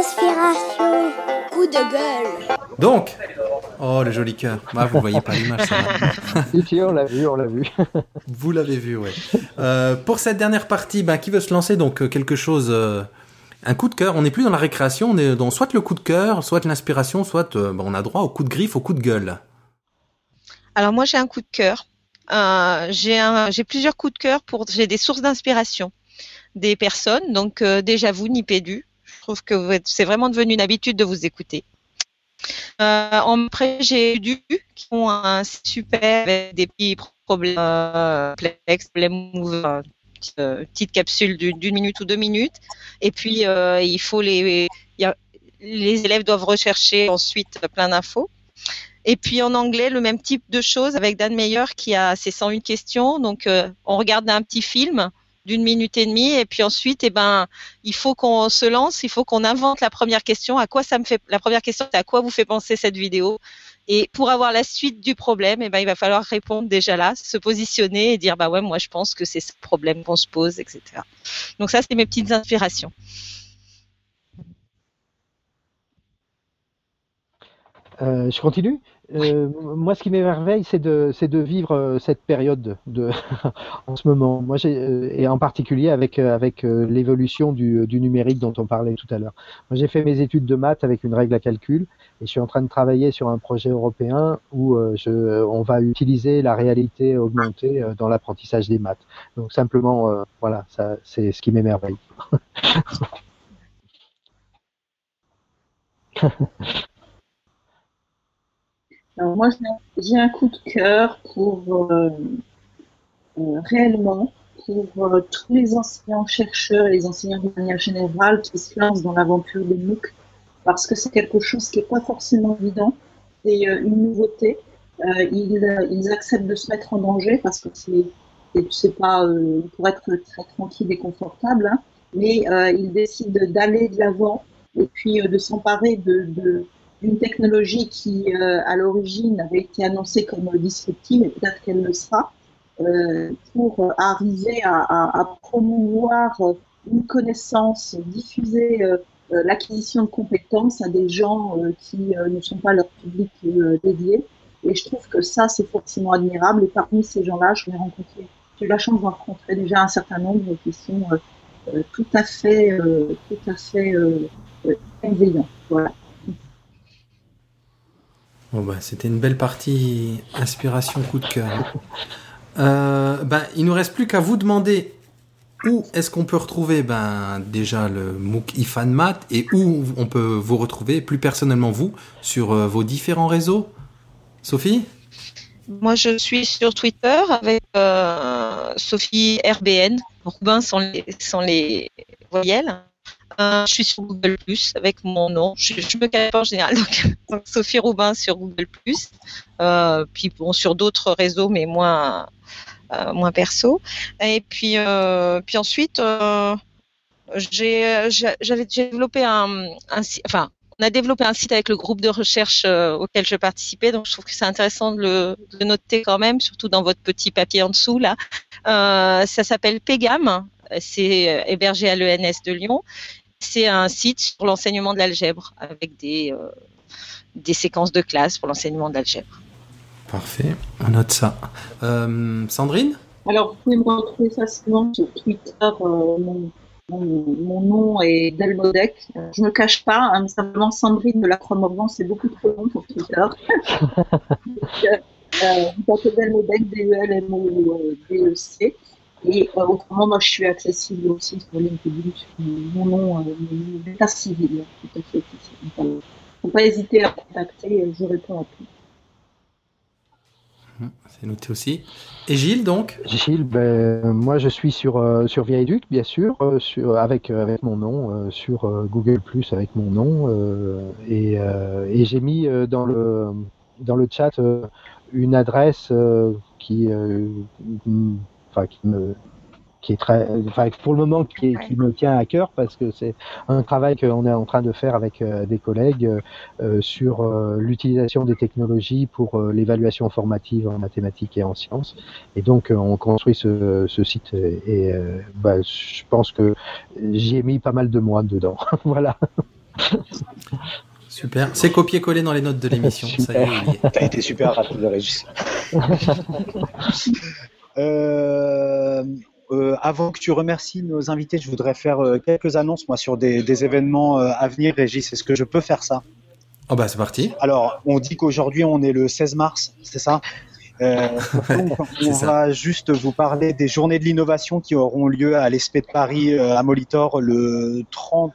Inspiration, coup de gueule. Donc, oh le joli cœur. Ah, vous voyez pas l'image, ça. si, si, on l'a vu, on l'a vu. vous l'avez vu, ouais. Euh, pour cette dernière partie, bah, qui veut se lancer donc quelque chose, euh, un coup de cœur. On n'est plus dans la récréation, on est dans soit le coup de cœur, soit l'inspiration, soit euh, bah, on a droit au coup de griffe, au coup de gueule. Alors moi, j'ai un coup de cœur. Euh, j'ai plusieurs coups de cœur pour j'ai des sources d'inspiration des personnes. Donc déjà vous, Nipédu, trouve que c'est vraiment devenu une habitude de vous écouter. Euh, en après, j'ai du qui ont un super avec des petits problèmes euh, problèmes euh, petite capsule d'une minute ou deux minutes. Et puis, il faut les, les élèves doivent rechercher ensuite plein d'infos. Et puis en anglais, le même type de choses avec Dan Meyer qui a ses 101 questions. Donc, on regarde un petit film d'une minute et demie. Et puis ensuite eh ben il faut qu'on se lance il faut qu'on invente la première question. À quoi ça me fait la première question c'est à quoi vous fait penser cette vidéo? Et pour avoir la suite du problème eh ben il va falloir répondre déjà là se positionner et dire bah ouais moi je pense que c'est ce problème qu'on se pose etc donc ça c'est mes petites inspirations. Euh, je continue? Euh, moi, ce qui m'émerveille, c'est de, de vivre euh, cette période de, en ce moment. Moi, euh, et en particulier avec, euh, avec l'évolution du, du, numérique dont on parlait tout à l'heure. Moi, j'ai fait mes études de maths avec une règle à calcul et je suis en train de travailler sur un projet européen où je, on va utiliser la réalité augmentée dans l'apprentissage des maths. Donc, simplement, voilà, ça, c'est ce qui m'émerveille. Alors moi, j'ai un coup de cœur pour euh, euh, réellement pour euh, tous les enseignants chercheurs et les enseignants de manière générale qui se lancent dans l'aventure des MOOC parce que c'est quelque chose qui n'est pas forcément évident, c'est une nouveauté. ils, acceptent de se mettre en danger parce que c'est pas pour être très tranquille et confortable, hein, mais ils décident d'aller de l'avant et puis de s'emparer de d'une technologie qui, à l'origine, avait été annoncée comme disruptive, et peut-être qu'elle le sera, euh, pour arriver à, à, à, promouvoir une connaissance, diffuser euh, l'acquisition de compétences à des gens qui ne sont pas leur public dédié. Et je trouve que ça, c'est forcément admirable. Et parmi ces gens-là, je vais rencontrer, j'ai eu la chance de rencontrer déjà un certain nombre qui sont euh, euh tout à fait, euh, tout à fait euh, bienveillants. Voilà. Bon bah, c'était une belle partie inspiration coup de cœur. Euh, ben, il nous reste plus qu'à vous demander où est-ce qu'on peut retrouver ben, déjà le MOOC IFANMAT et où on peut vous retrouver plus personnellement vous sur euh, vos différents réseaux? Sophie? Moi, je suis sur Twitter avec euh, Sophie RBN. Sans les voyelles. Je suis sur Google Plus avec mon nom. Je, me cache pas en général. Donc, Sophie Robin sur Google Plus. Euh, puis bon, sur d'autres réseaux, mais moins, euh, moins perso. Et puis, euh, puis ensuite, j'avais développé un, enfin, on a développé un site avec le groupe de recherche auquel je participais, donc je trouve que c'est intéressant de le noter quand même, surtout dans votre petit papier en dessous là. Ça s'appelle Pegam, c'est hébergé à l'ENS de Lyon. C'est un site sur l'enseignement de l'algèbre avec des euh, des séquences de classe pour l'enseignement de l'algèbre. Parfait, on note ça. Euh, Sandrine? Alors, vous pouvez me retrouver facilement sur Twitter. Euh, mon mon, mon, nom est Delmodec. Je me cache pas, hein, simplement Sandrine de la Croix-Morvan, c'est beaucoup trop long pour Twitter. euh, tapez Delmodec, D-E-L-M-O-D-E-C. Et euh, autrement, moi, je suis accessible aussi sur LinkedIn, sur mon nom, euh, mon état civil, tout à fait. Il ne faut pas hésiter à contacter, je réponds à tout. C'est noté aussi. Et Gilles, donc? Gilles, ben, moi je suis sur, euh, sur Viaduc, bien sûr, euh, sur, avec, euh, avec mon nom, sur Google Plus avec mon nom. et et j'ai mis dans, le, dans le chat une adresse qui, enfin, qui me qui est très, enfin, pour le moment, qui, est, qui, me tient à cœur parce que c'est un travail qu'on est en train de faire avec euh, des collègues euh, sur euh, l'utilisation des technologies pour l'évaluation formative en mathématiques et en sciences. Et donc, on construit ce, ce site et, bah, je pense que j'y ai mis pas mal de mois dedans. voilà. Super. C'est copié-collé dans les notes de l'émission. Ça y est. T'as été super rapide, Régis. euh, euh, avant que tu remercies nos invités, je voudrais faire euh, quelques annonces moi sur des, des événements à venir. Régis, est-ce que je peux faire ça? Oh bah c'est parti. Alors, on dit qu'aujourd'hui on est le 16 mars, c'est ça? Euh, donc, on ça. va juste vous parler des journées de l'innovation qui auront lieu à l'ESP de Paris euh, à Molitor le 30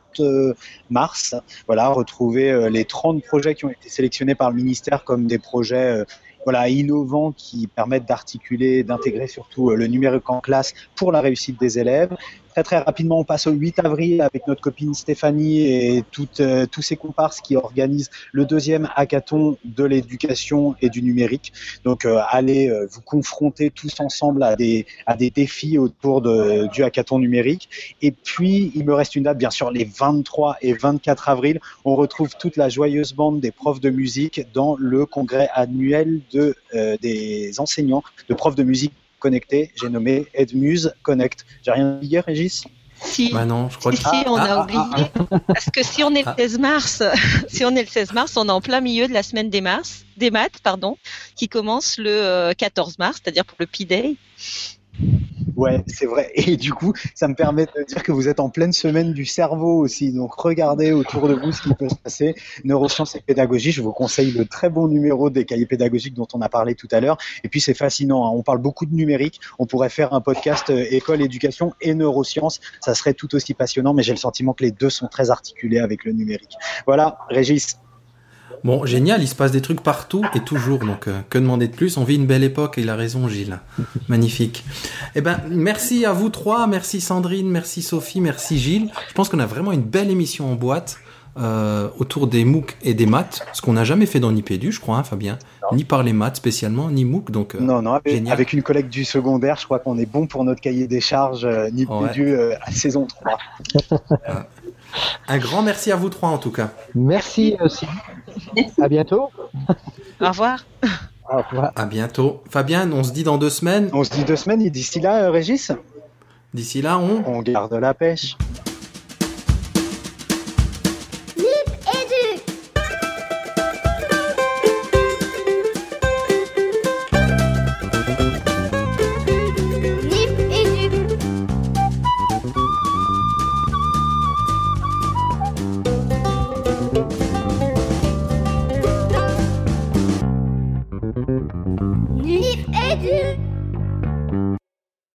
mars. Voilà, retrouver euh, les 30 projets qui ont été sélectionnés par le ministère comme des projets voilà, innovants qui permettent d'articuler, d'intégrer surtout euh, le numérique en classe pour la réussite des élèves. Très très rapidement, on passe au 8 avril avec notre copine Stéphanie et euh, tous ses comparses qui organisent le deuxième hackathon de l'éducation et du numérique. Donc euh, allez euh, vous confronter tous ensemble à des, à des défis autour de, du hackathon numérique. Et puis, il me reste une date, bien sûr, les 23 et 24 avril. On retrouve toute la joyeuse bande des profs de musique dans le congrès annuel de, des enseignants de profs de musique connectés. J'ai nommé Edmuse Connect. J'ai rien dit, Régis? Si, Bah non, je crois si, que. si, on Ah, a ah, oublié. Parce que si on est le Ah. 16 mars, si on est le 16 mars, on est en plein milieu de la semaine des mars, des maths, pardon, qui commence le euh, 14 mars, c'est-à-dire pour le P-Day. Ouais, c'est vrai. Et du coup, ça me permet de dire que vous êtes en pleine semaine du cerveau aussi. Donc, regardez autour de vous ce qui peut se passer. Neurosciences et pédagogie, je vous conseille le très bon numéro des cahiers pédagogiques dont on a parlé tout à l'heure. Et puis, c'est fascinant. hein. On parle beaucoup de numérique. On pourrait faire un podcast euh, école, éducation et neurosciences. Ça serait tout aussi passionnant, mais j'ai le sentiment que les deux sont très articulés avec le numérique. Voilà, Régis. Bon, génial, il se passe des trucs partout et toujours, donc euh, que demander de plus? On vit une belle époque, et il a raison, Gilles. Magnifique. Eh ben, merci à vous trois, merci Sandrine, merci Sophie, merci Gilles. Je pense qu'on a vraiment une belle émission en boîte. euh, autour des MOOC et des maths, ce qu'on n'a jamais fait dans Nipédu, je crois, hein, Fabien. Ni par les maths spécialement, ni MOOC. Donc, euh, Non, non, avec, génial. avec une collègue du secondaire, je crois qu'on est bon pour notre cahier des charges euh, Nipédu euh, à saison 3. un grand merci à vous trois en tout cas. Merci aussi. À bientôt. Au revoir. Au revoir. À bientôt. Fabien, on se dit dans deux semaines. On se dit deux semaines et d'ici là, euh, Régis, D'ici là, on... on garde la pêche.